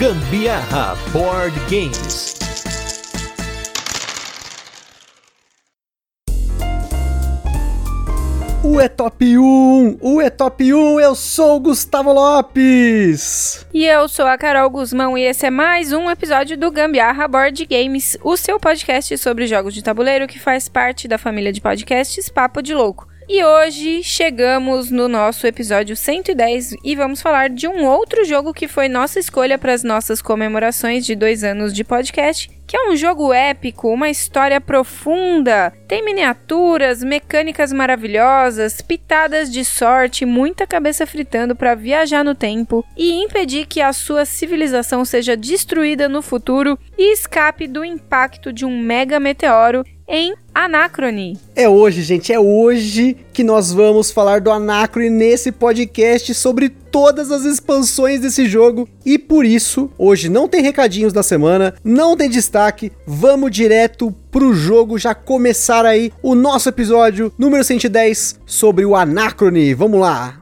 Gambiarra Board Games. O É Top 1! O É Top 1! Eu sou o Gustavo Lopes! E eu sou a Carol Guzmão e esse é mais um episódio do Gambiarra Board Games, o seu podcast sobre jogos de tabuleiro que faz parte da família de podcasts Papo de Louco. E hoje chegamos no nosso episódio 110 e vamos falar de um outro jogo que foi nossa escolha para as nossas comemorações de dois anos de podcast, que é um jogo épico, uma história profunda, tem miniaturas, mecânicas maravilhosas, pitadas de sorte, muita cabeça fritando para viajar no tempo e impedir que a sua civilização seja destruída no futuro e escape do impacto de um mega meteoro em Anacrone. É hoje, gente, é hoje que nós vamos falar do Anacrone nesse podcast sobre todas as expansões desse jogo e por isso, hoje não tem recadinhos da semana, não tem destaque, vamos direto pro jogo já começar aí o nosso episódio número 110 sobre o Anacrone. Vamos lá.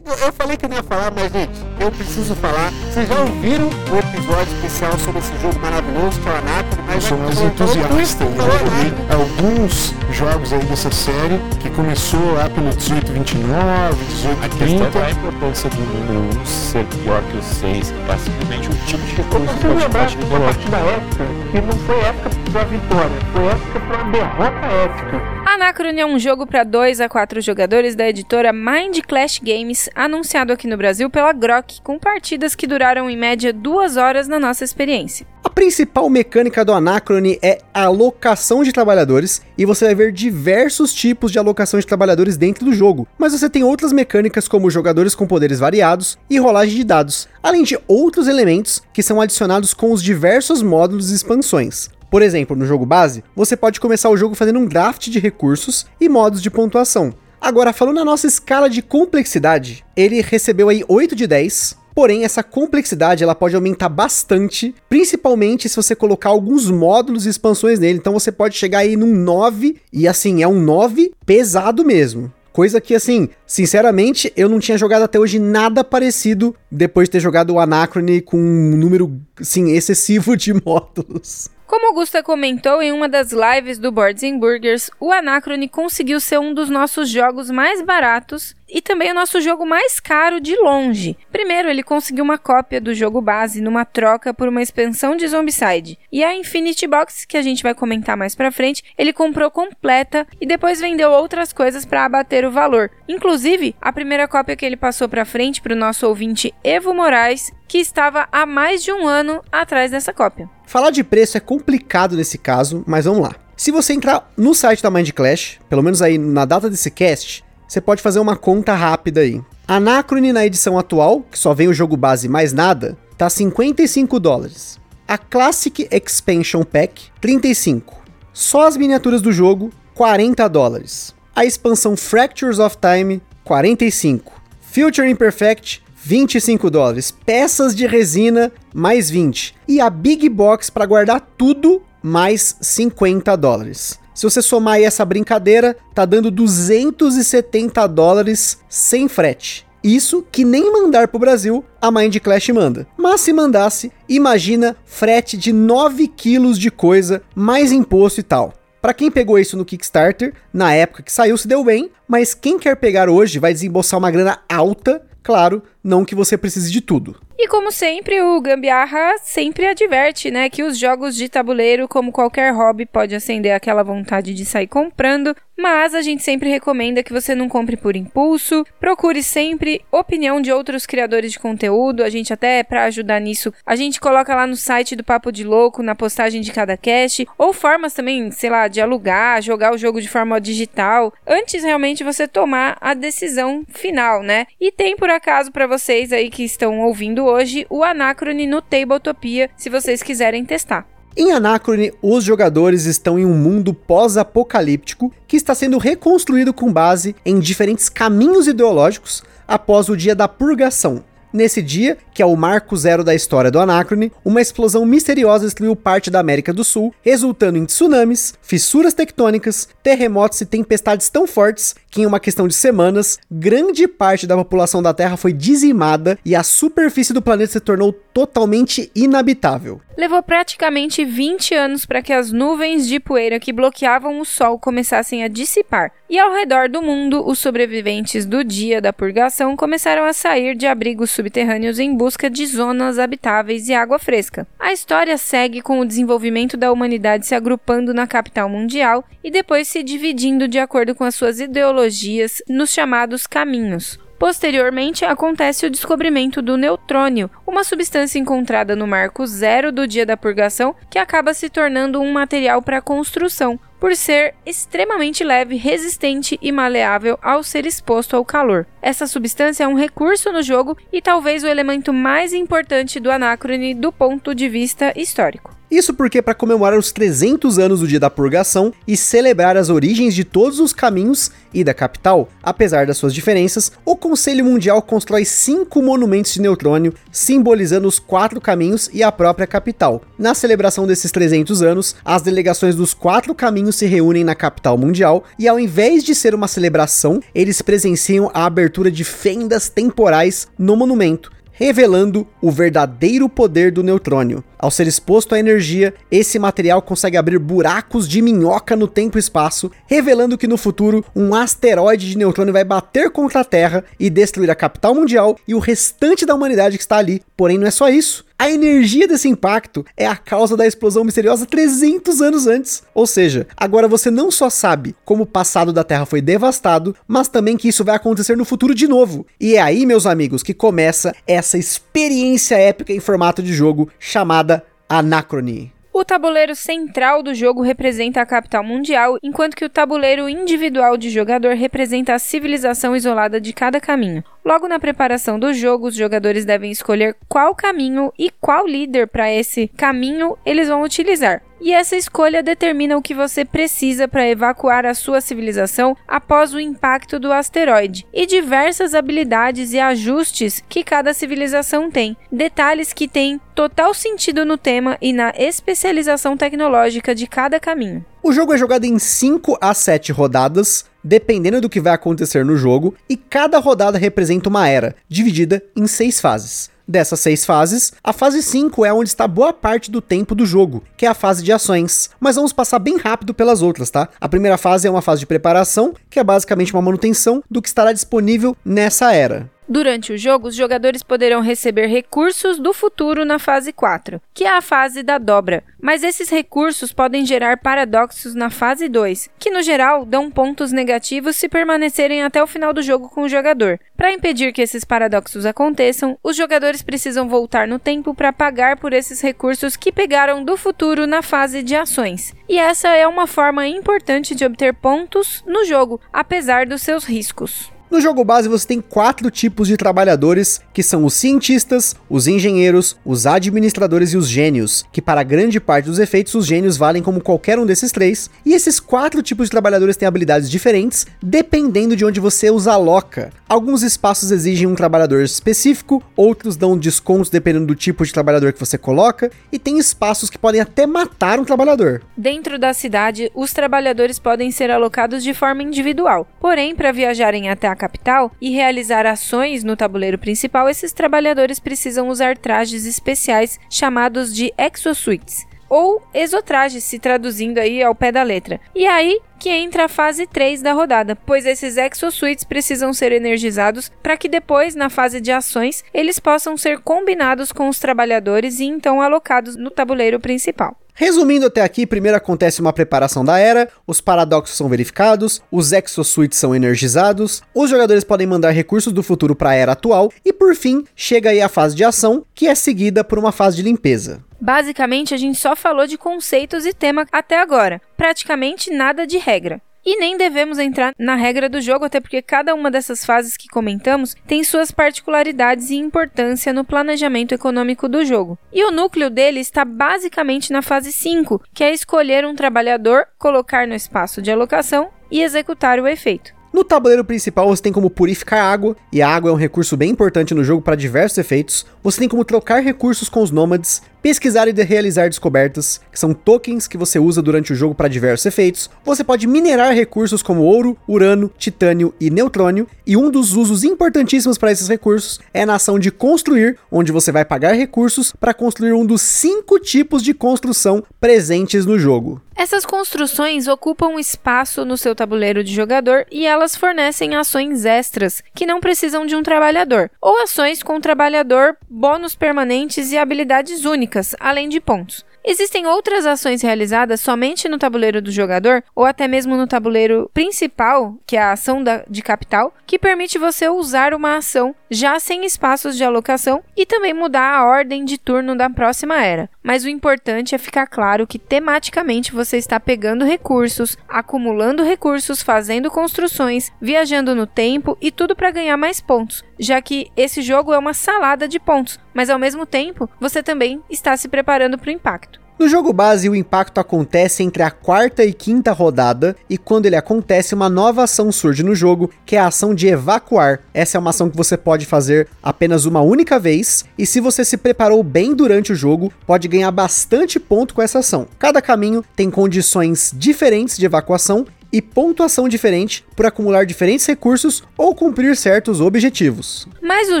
Eu falei que não ia falar, mas gente, eu preciso falar. Vocês já ouviram o episódio especial sobre esse jogo maravilhoso que é o Anacron? Eu sou mais entusiasta. Eu joguei alguns jogos aí dessa série que começou lá pelo 1829, 1830. Qual é a importância do número 1 ser pior que o 6? É simplesmente um tipo de Eu recurso consigo lembrar a partir da época que não foi época da vitória, foi época para uma derrota épica. Anacrone é um jogo para 2 a 4 jogadores da editora Mind Clash Games, anunciado aqui no Brasil pela Grok, com partidas que duraram em média duas horas na nossa experiência. A principal mecânica do Anacrone é alocação de trabalhadores, e você vai ver diversos tipos de alocação de trabalhadores dentro do jogo, mas você tem outras mecânicas como jogadores com poderes variados e rolagem de dados, além de outros elementos que são adicionados com os diversos módulos e expansões. Por exemplo, no jogo base, você pode começar o jogo fazendo um draft de recursos e modos de pontuação. Agora, falando na nossa escala de complexidade, ele recebeu aí 8 de 10, Porém, essa complexidade ela pode aumentar bastante, principalmente se você colocar alguns módulos e expansões nele. Então você pode chegar aí num 9, e assim, é um 9 pesado mesmo. Coisa que, assim, sinceramente, eu não tinha jogado até hoje nada parecido depois de ter jogado o Anacrone com um número, assim, excessivo de módulos. Como Augusta comentou em uma das lives do Boards and Burgers, o Anacrone conseguiu ser um dos nossos jogos mais baratos e também o nosso jogo mais caro de longe. Primeiro, ele conseguiu uma cópia do jogo base numa troca por uma expansão de Zombicide. E a Infinity Box, que a gente vai comentar mais pra frente, ele comprou completa e depois vendeu outras coisas para abater o valor. Inclusive, a primeira cópia que ele passou para frente para o nosso ouvinte Evo Moraes, que estava há mais de um ano atrás dessa cópia. Falar de preço é complicado nesse caso, mas vamos lá. Se você entrar no site da Mind Clash, pelo menos aí na data desse cast, você pode fazer uma conta rápida aí. Anacrone na edição atual, que só vem o jogo base mais nada, tá 55 dólares. A Classic Expansion Pack, 35. Só as miniaturas do jogo, 40 dólares. A expansão Fractures of Time, 45. Future Imperfect, 25 dólares. Peças de resina, mais 20. E a Big Box para guardar tudo, mais 50 dólares. Se você somar aí essa brincadeira, tá dando 270 dólares sem frete. Isso que nem mandar pro Brasil a Mind Clash manda. Mas se mandasse, imagina frete de 9 quilos de coisa, mais imposto e tal. Para quem pegou isso no Kickstarter, na época que saiu se deu bem, mas quem quer pegar hoje vai desembolsar uma grana alta, claro, não que você precise de tudo. E como sempre, o Gambiarra sempre adverte, né, que os jogos de tabuleiro, como qualquer hobby, pode acender aquela vontade de sair comprando, mas a gente sempre recomenda que você não compre por impulso, procure sempre opinião de outros criadores de conteúdo, a gente até para ajudar nisso, a gente coloca lá no site do Papo de Louco, na postagem de cada cast, ou formas também, sei lá, de alugar, jogar o jogo de forma digital, antes realmente você tomar a decisão final, né? E tem por acaso para vocês aí que estão ouvindo hoje o Anacrone no Tabletopia, se vocês quiserem testar. Em Anacrone, os jogadores estão em um mundo pós-apocalíptico que está sendo reconstruído com base em diferentes caminhos ideológicos após o dia da purgação. Nesse dia, que é o marco zero da história do Anacrone, uma explosão misteriosa destruiu parte da América do Sul, resultando em tsunamis, fissuras tectônicas, terremotos e tempestades tão fortes que, em uma questão de semanas, grande parte da população da Terra foi dizimada e a superfície do planeta se tornou totalmente inabitável. Levou praticamente 20 anos para que as nuvens de poeira que bloqueavam o Sol começassem a dissipar, e ao redor do mundo, os sobreviventes do dia da purgação começaram a sair de abrigos subterrâneos em busca de zonas habitáveis e água fresca. A história segue com o desenvolvimento da humanidade se agrupando na capital mundial e depois se dividindo de acordo com as suas ideologias nos chamados caminhos. Posteriormente, acontece o descobrimento do neutrônio, uma substância encontrada no marco zero do dia da purgação que acaba se tornando um material para construção, por ser extremamente leve, resistente e maleável ao ser exposto ao calor. Essa substância é um recurso no jogo e talvez o elemento mais importante do Anacrone do ponto de vista histórico. Isso porque, para comemorar os 300 anos do Dia da Purgação e celebrar as origens de todos os caminhos e da capital, apesar das suas diferenças, o Conselho Mundial constrói cinco monumentos de neutrônio, simbolizando os quatro caminhos e a própria capital. Na celebração desses 300 anos, as delegações dos quatro caminhos se reúnem na capital mundial e, ao invés de ser uma celebração, eles presenciam a abertura de fendas temporais no monumento, revelando o verdadeiro poder do neutrônio. Ao ser exposto à energia, esse material consegue abrir buracos de minhoca no tempo e espaço, revelando que no futuro um asteroide de neutrônio vai bater contra a Terra e destruir a capital mundial e o restante da humanidade que está ali. Porém, não é só isso. A energia desse impacto é a causa da explosão misteriosa 300 anos antes. Ou seja, agora você não só sabe como o passado da Terra foi devastado, mas também que isso vai acontecer no futuro de novo. E é aí, meus amigos, que começa essa experiência épica em formato de jogo chamada Anacrone. O tabuleiro central do jogo representa a capital mundial, enquanto que o tabuleiro individual de jogador representa a civilização isolada de cada caminho. Logo na preparação do jogo, os jogadores devem escolher qual caminho e qual líder para esse caminho eles vão utilizar. E essa escolha determina o que você precisa para evacuar a sua civilização após o impacto do asteroide, e diversas habilidades e ajustes que cada civilização tem, detalhes que têm total sentido no tema e na especialização tecnológica de cada caminho. O jogo é jogado em 5 a 7 rodadas, dependendo do que vai acontecer no jogo, e cada rodada representa uma era, dividida em 6 fases. Dessas seis fases, a fase 5 é onde está boa parte do tempo do jogo, que é a fase de ações. Mas vamos passar bem rápido pelas outras, tá? A primeira fase é uma fase de preparação, que é basicamente uma manutenção do que estará disponível nessa era. Durante o jogo, os jogadores poderão receber recursos do futuro na fase 4, que é a fase da dobra, mas esses recursos podem gerar paradoxos na fase 2, que no geral dão pontos negativos se permanecerem até o final do jogo com o jogador. Para impedir que esses paradoxos aconteçam, os jogadores precisam voltar no tempo para pagar por esses recursos que pegaram do futuro na fase de ações. E essa é uma forma importante de obter pontos no jogo, apesar dos seus riscos. No jogo base você tem quatro tipos de trabalhadores, que são os cientistas, os engenheiros, os administradores e os gênios, que para grande parte dos efeitos os gênios valem como qualquer um desses três, e esses quatro tipos de trabalhadores têm habilidades diferentes, dependendo de onde você os aloca. Alguns espaços exigem um trabalhador específico, outros dão descontos dependendo do tipo de trabalhador que você coloca, e tem espaços que podem até matar um trabalhador. Dentro da cidade, os trabalhadores podem ser alocados de forma individual, porém, para viajarem até a capital e realizar ações no tabuleiro principal, esses trabalhadores precisam usar trajes especiais chamados de exosuites ou exotrajes, se traduzindo aí ao pé da letra. E aí que entra a fase 3 da rodada, pois esses exosuites precisam ser energizados para que depois, na fase de ações, eles possam ser combinados com os trabalhadores e então alocados no tabuleiro principal. Resumindo até aqui, primeiro acontece uma preparação da era, os paradoxos são verificados, os exosuites são energizados, os jogadores podem mandar recursos do futuro para a era atual e por fim chega aí a fase de ação, que é seguida por uma fase de limpeza. Basicamente, a gente só falou de conceitos e tema até agora, praticamente nada de regra. E nem devemos entrar na regra do jogo, até porque cada uma dessas fases que comentamos tem suas particularidades e importância no planejamento econômico do jogo. E o núcleo dele está basicamente na fase 5, que é escolher um trabalhador, colocar no espaço de alocação e executar o efeito. No tabuleiro principal você tem como purificar água, e a água é um recurso bem importante no jogo para diversos efeitos. Você tem como trocar recursos com os nômades, pesquisar e de realizar descobertas, que são tokens que você usa durante o jogo para diversos efeitos. Você pode minerar recursos como ouro, urano, titânio e neutrônio, e um dos usos importantíssimos para esses recursos é na ação de construir, onde você vai pagar recursos para construir um dos cinco tipos de construção presentes no jogo. Essas construções ocupam espaço no seu tabuleiro de jogador e elas fornecem ações extras que não precisam de um trabalhador, ou ações com trabalhador, bônus permanentes e habilidades únicas, além de pontos. Existem outras ações realizadas somente no tabuleiro do jogador, ou até mesmo no tabuleiro principal, que é a ação da, de capital, que permite você usar uma ação já sem espaços de alocação e também mudar a ordem de turno da próxima era. Mas o importante é ficar claro que tematicamente você está pegando recursos, acumulando recursos, fazendo construções, viajando no tempo e tudo para ganhar mais pontos, já que esse jogo é uma salada de pontos, mas ao mesmo tempo você também está se preparando para o impacto. No jogo base, o impacto acontece entre a quarta e quinta rodada, e quando ele acontece, uma nova ação surge no jogo, que é a ação de evacuar. Essa é uma ação que você pode fazer apenas uma única vez, e se você se preparou bem durante o jogo, pode ganhar bastante ponto com essa ação. Cada caminho tem condições diferentes de evacuação e pontuação diferente por acumular diferentes recursos ou cumprir certos objetivos. Mas o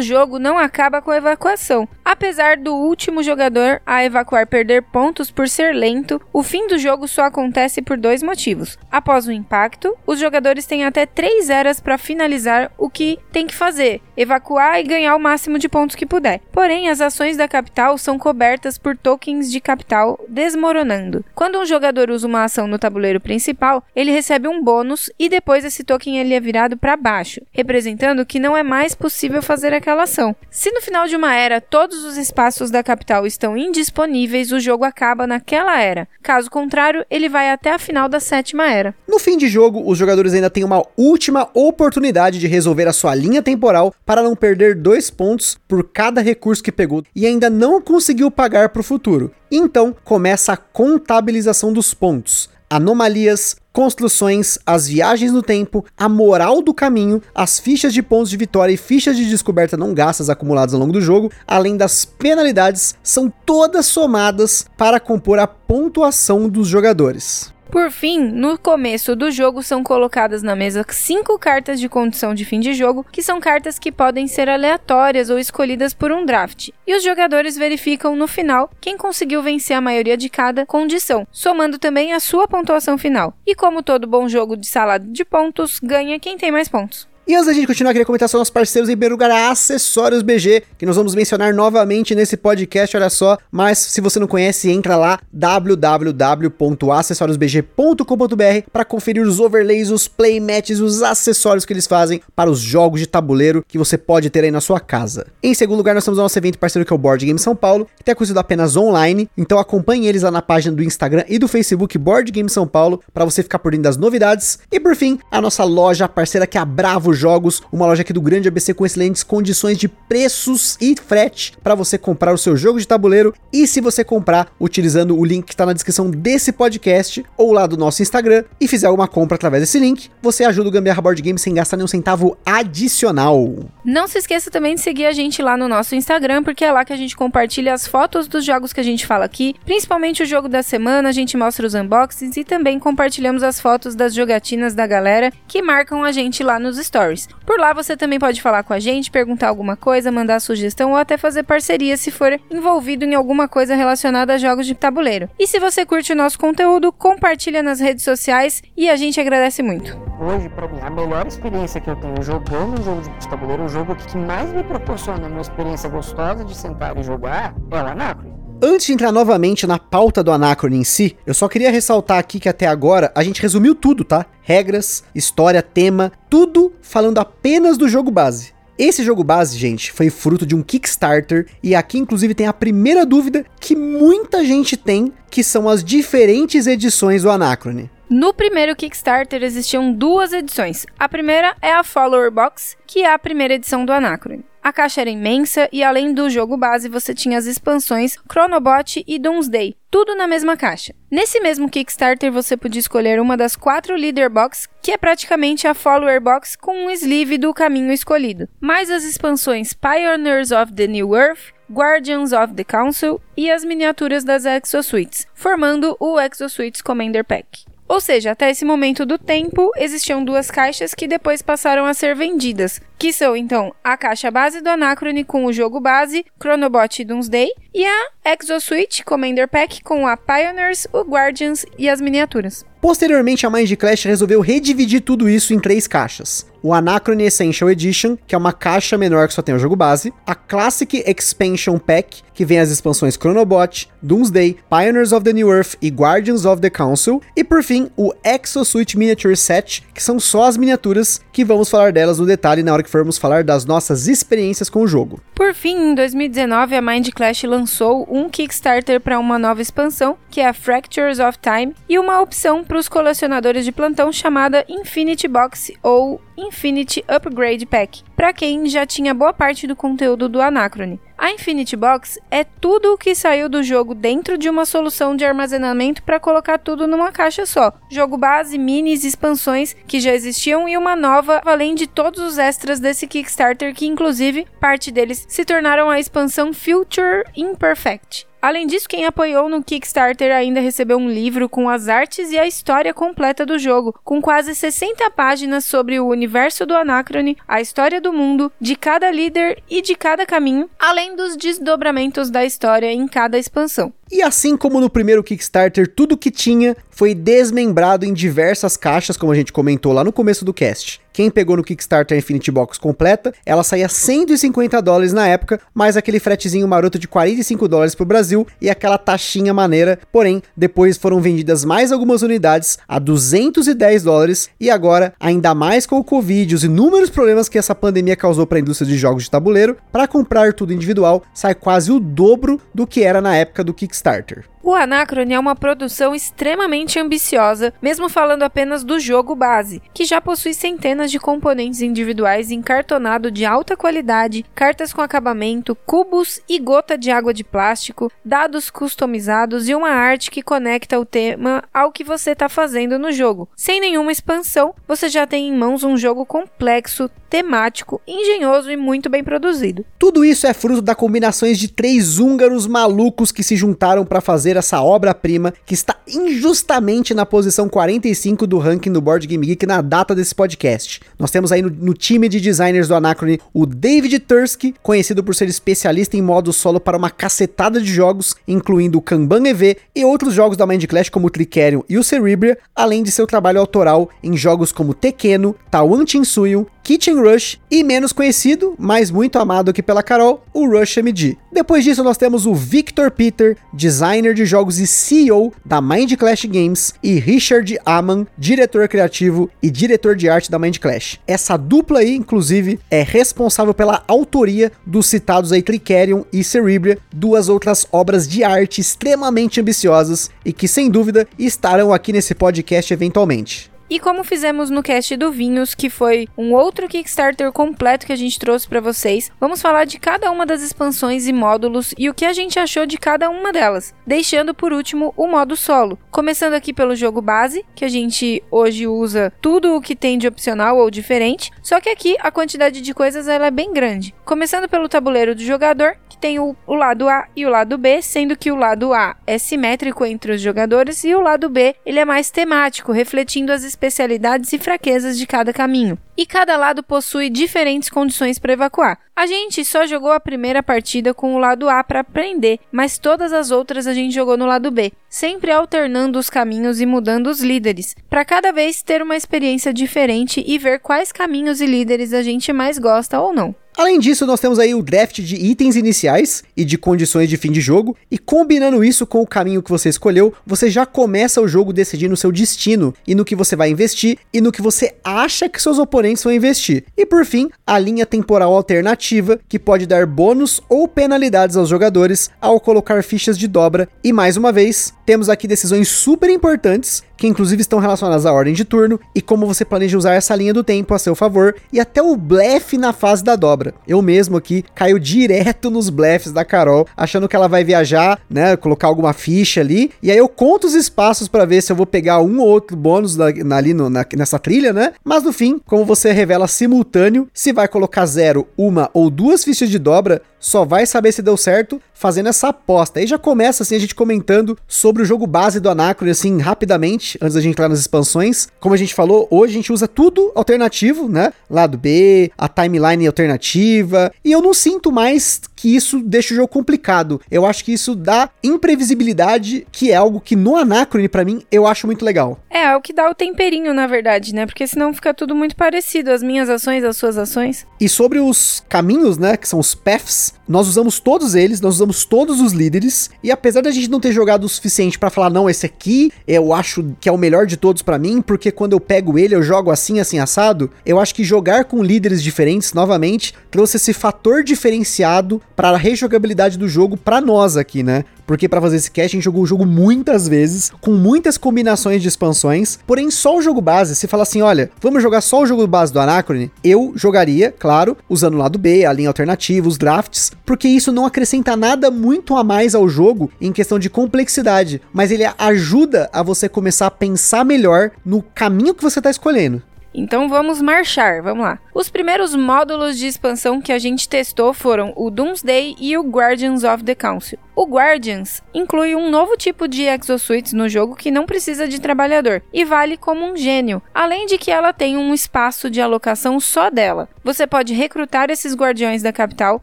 jogo não acaba com a evacuação. Apesar do último jogador a evacuar perder pontos por ser lento, o fim do jogo só acontece por dois motivos. Após o impacto, os jogadores têm até três eras para finalizar o que tem que fazer, evacuar e ganhar o máximo de pontos que puder. Porém, as ações da capital são cobertas por tokens de capital desmoronando. Quando um jogador usa uma ação no tabuleiro principal, ele recebe um bônus e depois esse token ele é virado para baixo, representando que não é mais possível fazer aquela ação. Se no final de uma era todos os espaços da capital estão indisponíveis, o jogo acaba naquela era. Caso contrário, ele vai até a final da sétima era. No fim de jogo, os jogadores ainda têm uma última oportunidade de resolver a sua linha temporal para não perder dois pontos por cada recurso que pegou e ainda não conseguiu pagar para o futuro. Então começa a contabilização dos pontos. Anomalias, construções, as viagens no tempo, a moral do caminho, as fichas de pontos de vitória e fichas de descoberta não gastas acumuladas ao longo do jogo, além das penalidades, são todas somadas para compor a pontuação dos jogadores. Por fim, no começo do jogo são colocadas na mesa cinco cartas de condição de fim de jogo, que são cartas que podem ser aleatórias ou escolhidas por um draft. E os jogadores verificam no final quem conseguiu vencer a maioria de cada condição, somando também a sua pontuação final. E como todo bom jogo de salada de pontos, ganha quem tem mais pontos. E antes da gente continuar, queria comentar sobre nossos parceiros em primeiro lugar, a Acessórios BG, que nós vamos mencionar novamente nesse podcast, olha só. Mas se você não conhece, entra lá www.acessoriosbg.com.br para conferir os overlays, os playmats, os acessórios que eles fazem para os jogos de tabuleiro que você pode ter aí na sua casa. Em segundo lugar, nós temos o nosso evento parceiro que é o Board Game São Paulo, que tem acontecido apenas online, então acompanhe eles lá na página do Instagram e do Facebook Board Game São Paulo para você ficar por dentro das novidades. E por fim, a nossa loja parceira que é a Bravo Jogos, uma loja aqui do Grande ABC com excelentes condições de preços e frete para você comprar o seu jogo de tabuleiro. E se você comprar utilizando o link que está na descrição desse podcast ou lá do nosso Instagram e fizer alguma compra através desse link, você ajuda o Gambiarra Board Game sem gastar nenhum centavo adicional. Não se esqueça também de seguir a gente lá no nosso Instagram, porque é lá que a gente compartilha as fotos dos jogos que a gente fala aqui, principalmente o jogo da semana, a gente mostra os unboxings e também compartilhamos as fotos das jogatinas da galera que marcam a gente lá nos stories. Por lá você também pode falar com a gente, perguntar alguma coisa, mandar sugestão ou até fazer parceria se for envolvido em alguma coisa relacionada a jogos de tabuleiro. E se você curte o nosso conteúdo, compartilha nas redes sociais e a gente agradece muito. Hoje, pra mim, a melhor experiência que eu tenho jogando um jogo de tabuleiro, o jogo que mais me proporciona uma experiência gostosa de sentar e jogar, é o Anacron. Antes de entrar novamente na pauta do Anacron em si, eu só queria ressaltar aqui que até agora a gente resumiu tudo, tá? Regras, história, tema, tudo falando apenas do jogo base. Esse jogo base, gente, foi fruto de um Kickstarter e aqui inclusive tem a primeira dúvida que muita gente tem, que são as diferentes edições do Anacron. No primeiro Kickstarter existiam duas edições. A primeira é a Follower Box, que é a primeira edição do Anacron. A caixa era imensa e além do jogo base você tinha as expansões Chronobot e Doomsday, tudo na mesma caixa. Nesse mesmo Kickstarter você podia escolher uma das quatro Leader Box, que é praticamente a Follower Box com um sleeve do caminho escolhido, mais as expansões Pioneers of the New Earth, Guardians of the Council e as miniaturas das Exosuites, formando o Exosuites Commander Pack. Ou seja, até esse momento do tempo, existiam duas caixas que depois passaram a ser vendidas, que são então a caixa base do Anacrone com o jogo base, Chronobot Doomsday, e a Exosuite Commander Pack com a Pioneers, o Guardians e as miniaturas. Posteriormente, a Mind Clash resolveu redividir tudo isso em três caixas. O Anachrony Essential Edition, que é uma caixa menor que só tem o jogo base. A Classic Expansion Pack, que vem as expansões Chronobot, Doomsday, Pioneers of the New Earth e Guardians of the Council. E por fim, o Exosuit Miniature Set, que são só as miniaturas, que vamos falar delas no detalhe na hora que formos falar das nossas experiências com o jogo. Por fim, em 2019, a Mind Clash lançou um Kickstarter para uma nova expansão, que é a Fractures of Time, e uma opção para os colecionadores de plantão chamada Infinity Box ou Infinity Upgrade Pack, para quem já tinha boa parte do conteúdo do Anacrone. A Infinity Box é tudo o que saiu do jogo dentro de uma solução de armazenamento para colocar tudo numa caixa só. Jogo base, minis, expansões que já existiam e uma nova, além de todos os extras desse Kickstarter que inclusive parte deles se tornaram a expansão Future Imperfect. Além disso, quem apoiou no Kickstarter ainda recebeu um livro com as artes e a história completa do jogo, com quase 60 páginas sobre o universo do Anacrone, a história do mundo, de cada líder e de cada caminho, além dos desdobramentos da história em cada expansão. E assim como no primeiro Kickstarter, tudo que tinha foi desmembrado em diversas caixas, como a gente comentou lá no começo do cast. Quem pegou no Kickstarter a Infinity Box completa, ela saía 150 dólares na época, mais aquele fretezinho maroto de 45 dólares pro Brasil e aquela taxinha maneira. Porém, depois foram vendidas mais algumas unidades a 210 dólares e agora, ainda mais com o Covid e os inúmeros problemas que essa pandemia causou para a indústria de jogos de tabuleiro, para comprar tudo individual sai quase o dobro do que era na época do Kickstarter. O Anacrone é uma produção extremamente ambiciosa, mesmo falando apenas do jogo base, que já possui centenas de componentes individuais encartonado de alta qualidade, cartas com acabamento, cubos e gota de água de plástico, dados customizados e uma arte que conecta o tema ao que você está fazendo no jogo. Sem nenhuma expansão, você já tem em mãos um jogo complexo, temático, engenhoso e muito bem produzido. Tudo isso é fruto da combinações de três húngaros malucos que se juntaram para fazer essa obra-prima que está injustamente na posição 45 do ranking do Board Game Geek na data desse podcast. Nós temos aí no, no time de designers do Anacrone o David Tursky, conhecido por ser especialista em modo solo para uma cacetada de jogos, incluindo o Kanban EV e outros jogos da Mind Clash como o Tricerion e o Cerebria, além de seu trabalho autoral em jogos como Tekkeno, Tawan Chinsuyo, Kitchen Rush e menos conhecido, mas muito amado aqui pela Carol, o Rush MD. Depois disso nós temos o Victor Peter, designer de jogos e CEO da Mind Clash Games, e Richard Aman, diretor criativo e diretor de arte da Mind Clash. Essa dupla aí, inclusive, é responsável pela autoria dos citados aí Tricerion e Cerebria, duas outras obras de arte extremamente ambiciosas e que sem dúvida estarão aqui nesse podcast eventualmente. E como fizemos no cast do Vinhos, que foi um outro Kickstarter completo que a gente trouxe para vocês, vamos falar de cada uma das expansões e módulos e o que a gente achou de cada uma delas, deixando por último o modo solo. Começando aqui pelo jogo base, que a gente hoje usa tudo o que tem de opcional ou diferente, só que aqui a quantidade de coisas ela é bem grande. Começando pelo tabuleiro do jogador, tem o, o lado A e o lado B, sendo que o lado A é simétrico entre os jogadores e o lado B ele é mais temático, refletindo as especialidades e fraquezas de cada caminho. E cada lado possui diferentes condições para evacuar. A gente só jogou a primeira partida com o lado A para aprender, mas todas as outras a gente jogou no lado B, sempre alternando os caminhos e mudando os líderes, para cada vez ter uma experiência diferente e ver quais caminhos e líderes a gente mais gosta ou não. Além disso, nós temos aí o draft de itens iniciais e de condições de fim de jogo, e combinando isso com o caminho que você escolheu, você já começa o jogo decidindo o seu destino e no que você vai investir e no que você acha que seus oponentes vão investir. E por fim, a linha temporal alternativa, que pode dar bônus ou penalidades aos jogadores ao colocar fichas de dobra. E mais uma vez, temos aqui decisões super importantes que inclusive estão relacionadas à ordem de turno e como você planeja usar essa linha do tempo a seu favor e até o blefe na fase da dobra. Eu mesmo aqui caio direto nos blefs da Carol, achando que ela vai viajar, né, colocar alguma ficha ali, e aí eu conto os espaços para ver se eu vou pegar um ou outro bônus na, na, ali no, na, nessa trilha, né? Mas no fim, como você revela simultâneo, se vai colocar zero, uma ou duas fichas de dobra, só vai saber se deu certo fazendo essa aposta. Aí já começa assim a gente comentando sobre o jogo base do Anacron assim rapidamente, antes da gente entrar nas expansões. Como a gente falou, hoje a gente usa tudo alternativo, né? Lado B, a timeline alternativa, e eu não sinto mais que isso deixa o jogo complicado. Eu acho que isso dá imprevisibilidade, que é algo que no Anacron para mim eu acho muito legal. É, é o que dá o temperinho, na verdade, né? Porque senão fica tudo muito parecido, as minhas ações, as suas ações. E sobre os caminhos, né, que são os paths, nós usamos todos eles, nós usamos todos os líderes, e apesar da gente não ter jogado o suficiente para falar, não, esse aqui eu acho que é o melhor de todos para mim, porque quando eu pego ele eu jogo assim, assim, assado, eu acho que jogar com líderes diferentes, novamente, trouxe esse fator diferenciado para a rejogabilidade do jogo para nós aqui, né? Porque para fazer esse cast a gente jogou o jogo muitas vezes, com muitas combinações de expansões, porém só o jogo base, se fala assim, olha, vamos jogar só o jogo base do Anacrone, eu jogaria, claro, usando o lado B, a linha alternativa, os drafts, porque isso não acrescenta nada muito a mais ao jogo em questão de complexidade, mas ele ajuda a você começar a pensar melhor no caminho que você está escolhendo. Então vamos marchar, vamos lá. Os primeiros módulos de expansão que a gente testou foram o Doomsday e o Guardians of the Council. O Guardians inclui um novo tipo de exosuits no jogo que não precisa de trabalhador e vale como um gênio, além de que ela tem um espaço de alocação só dela. Você pode recrutar esses guardiões da capital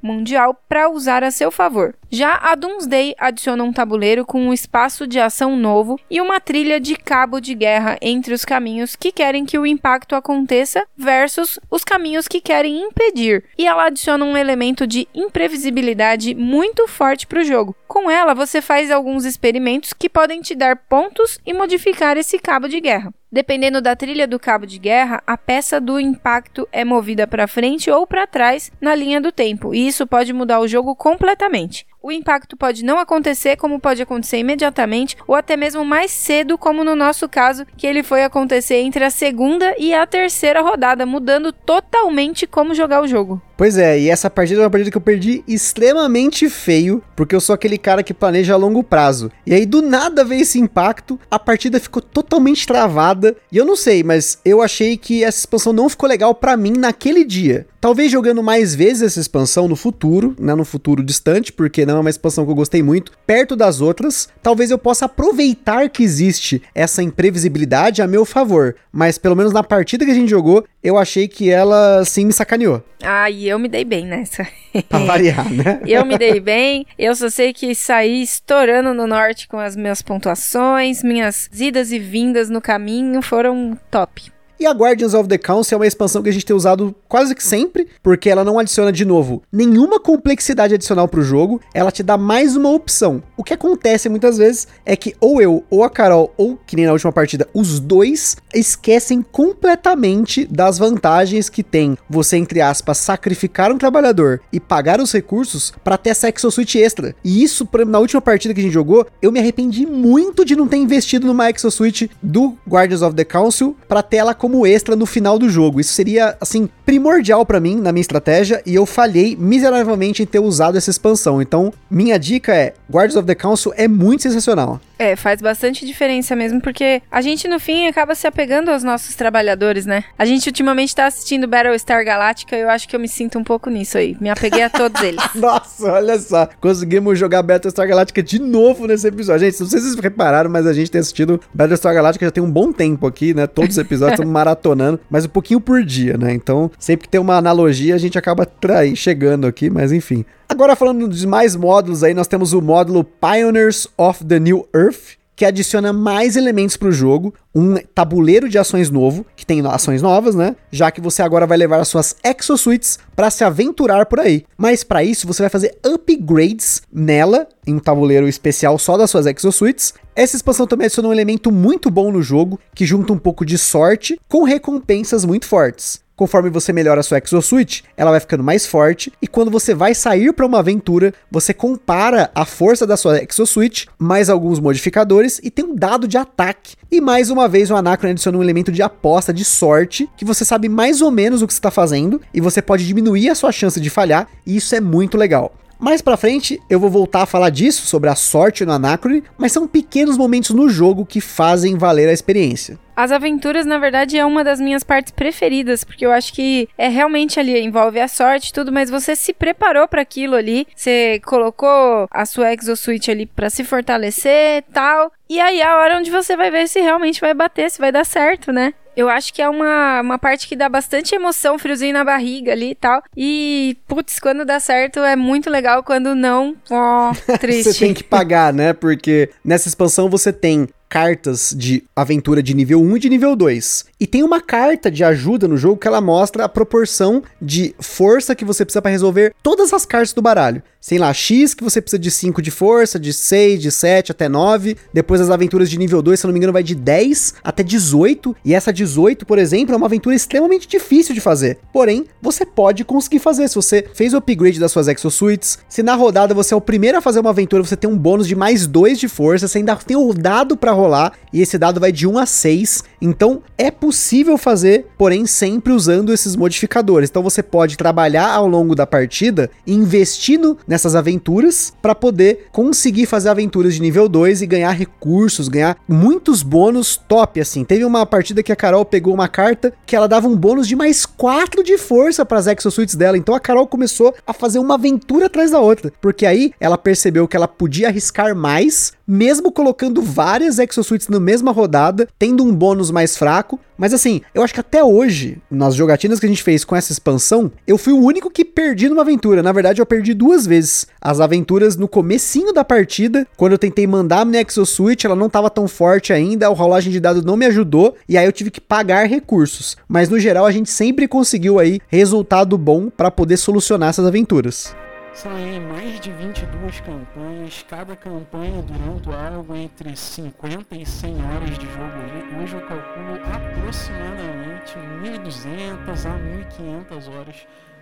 mundial para usar a seu favor. Já a Doomsday adiciona um tabuleiro com um espaço de ação novo e uma trilha de cabo de guerra entre os caminhos que querem que o impacto aconteça versus os caminhos que querem impedir. E ela adiciona um elemento de imprevisibilidade muito forte para o jogo. Com ela, você faz alguns experimentos que podem te dar pontos e modificar esse cabo de guerra. Dependendo da trilha do cabo de guerra, a peça do impacto é movida para frente ou para trás na linha do tempo, e isso pode mudar o jogo completamente. O impacto pode não acontecer, como pode acontecer imediatamente, ou até mesmo mais cedo, como no nosso caso, que ele foi acontecer entre a segunda e a terceira rodada, mudando totalmente como jogar o jogo. Pois é, e essa partida é uma partida que eu perdi extremamente feio, porque eu sou aquele cara que planeja a longo prazo. E aí do nada veio esse impacto, a partida ficou totalmente travada, e eu não sei, mas eu achei que essa expansão não ficou legal para mim naquele dia. Talvez jogando mais vezes essa expansão no futuro, né, no futuro distante, porque não é uma expansão que eu gostei muito, perto das outras, talvez eu possa aproveitar que existe essa imprevisibilidade a meu favor. Mas pelo menos na partida que a gente jogou, eu achei que ela sim me sacaneou. E eu me dei bem nessa. pra variar, né? eu me dei bem. Eu só sei que saí estourando no norte com as minhas pontuações, minhas idas e vindas no caminho foram top. E a Guardians of the Council é uma expansão que a gente tem usado quase que sempre, porque ela não adiciona de novo nenhuma complexidade adicional para o jogo, ela te dá mais uma opção. O que acontece muitas vezes é que ou eu, ou a Carol, ou que nem na última partida, os dois esquecem completamente das vantagens que tem você, entre aspas, sacrificar um trabalhador e pagar os recursos para ter essa exosuite extra. E isso, na última partida que a gente jogou, eu me arrependi muito de não ter investido numa exosuite do Guardians of the Council para ter ela como como extra no final do jogo. Isso seria, assim, primordial para mim na minha estratégia e eu falhei miseravelmente em ter usado essa expansão. Então, minha dica é: Guardians of the Council é muito sensacional. É, faz bastante diferença mesmo, porque a gente no fim acaba se apegando aos nossos trabalhadores, né? A gente ultimamente tá assistindo Battlestar Galactica e eu acho que eu me sinto um pouco nisso aí. Me apeguei a todos eles. Nossa, olha só. Conseguimos jogar Battlestar Galactica de novo nesse episódio. Gente, não sei se vocês repararam, mas a gente tem assistido Battlestar Galactica já tem um bom tempo aqui, né? Todos os episódios estamos maratonando, mas um pouquinho por dia, né? Então, sempre que tem uma analogia, a gente acaba trair, chegando aqui, mas enfim. Agora falando dos mais módulos aí, nós temos o módulo Pioneers of the New Earth, que adiciona mais elementos para o jogo, um tabuleiro de ações novo, que tem ações novas, né? Já que você agora vai levar as suas exosuites para se aventurar por aí. Mas para isso você vai fazer upgrades nela, em um tabuleiro especial só das suas exosuites. Essa expansão também adiciona um elemento muito bom no jogo, que junta um pouco de sorte com recompensas muito fortes. Conforme você melhora a sua exosuit, ela vai ficando mais forte e quando você vai sair para uma aventura, você compara a força da sua exosuit mais alguns modificadores e tem um dado de ataque. E mais uma vez o Anacron adiciona um elemento de aposta de sorte, que você sabe mais ou menos o que está fazendo e você pode diminuir a sua chance de falhar, e isso é muito legal. Mais pra frente eu vou voltar a falar disso, sobre a sorte no Anacrone, mas são pequenos momentos no jogo que fazem valer a experiência. As aventuras, na verdade, é uma das minhas partes preferidas, porque eu acho que é realmente ali, envolve a sorte e tudo, mas você se preparou para aquilo ali, você colocou a sua exosuit ali para se fortalecer tal, e aí é a hora onde você vai ver se realmente vai bater, se vai dar certo, né? Eu acho que é uma, uma parte que dá bastante emoção, friozinho na barriga ali e tal. E, putz, quando dá certo é muito legal, quando não, ó, triste. você tem que pagar, né? Porque nessa expansão você tem cartas de aventura de nível 1 e de nível 2. E tem uma carta de ajuda no jogo que ela mostra a proporção de força que você precisa para resolver todas as cartas do baralho. Sei lá, X que você precisa de 5 de força, de 6, de 7 até 9. Depois as aventuras de nível 2, se eu não me engano, vai de 10 até 18. E essa 18, por exemplo, é uma aventura extremamente difícil de fazer. Porém, você pode conseguir fazer. Se você fez o upgrade das suas exosuits, se na rodada você é o primeiro a fazer uma aventura, você tem um bônus de mais 2 de força, você ainda tem o dado para rolar, e esse dado vai de 1 a 6. Então é possível fazer, porém sempre usando esses modificadores. Então você pode trabalhar ao longo da partida investindo nessas aventuras para poder conseguir fazer aventuras de nível 2 e ganhar recursos, ganhar muitos bônus top assim. Teve uma partida que a Carol pegou uma carta que ela dava um bônus de mais 4 de força para as exosuits dela. Então a Carol começou a fazer uma aventura atrás da outra, porque aí ela percebeu que ela podia arriscar mais mesmo colocando várias exosuits na mesma rodada, tendo um bônus mais fraco. Mas assim, eu acho que até hoje, nas jogatinas que a gente fez com essa expansão, eu fui o único que perdi numa aventura. Na verdade, eu perdi duas vezes. As aventuras no comecinho da partida, quando eu tentei mandar a minha exosuit, ela não estava tão forte ainda, a rolagem de dados não me ajudou, e aí eu tive que pagar recursos. Mas no geral, a gente sempre conseguiu aí resultado bom para poder solucionar essas aventuras. São aí mais de 22 campanhas, cada campanha durando algo entre 50 e 100 horas de jogo. Hoje eu calculo aproximadamente 1.200 a 1.500 horas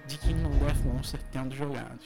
de Kingdom Death Monster tendo jogado.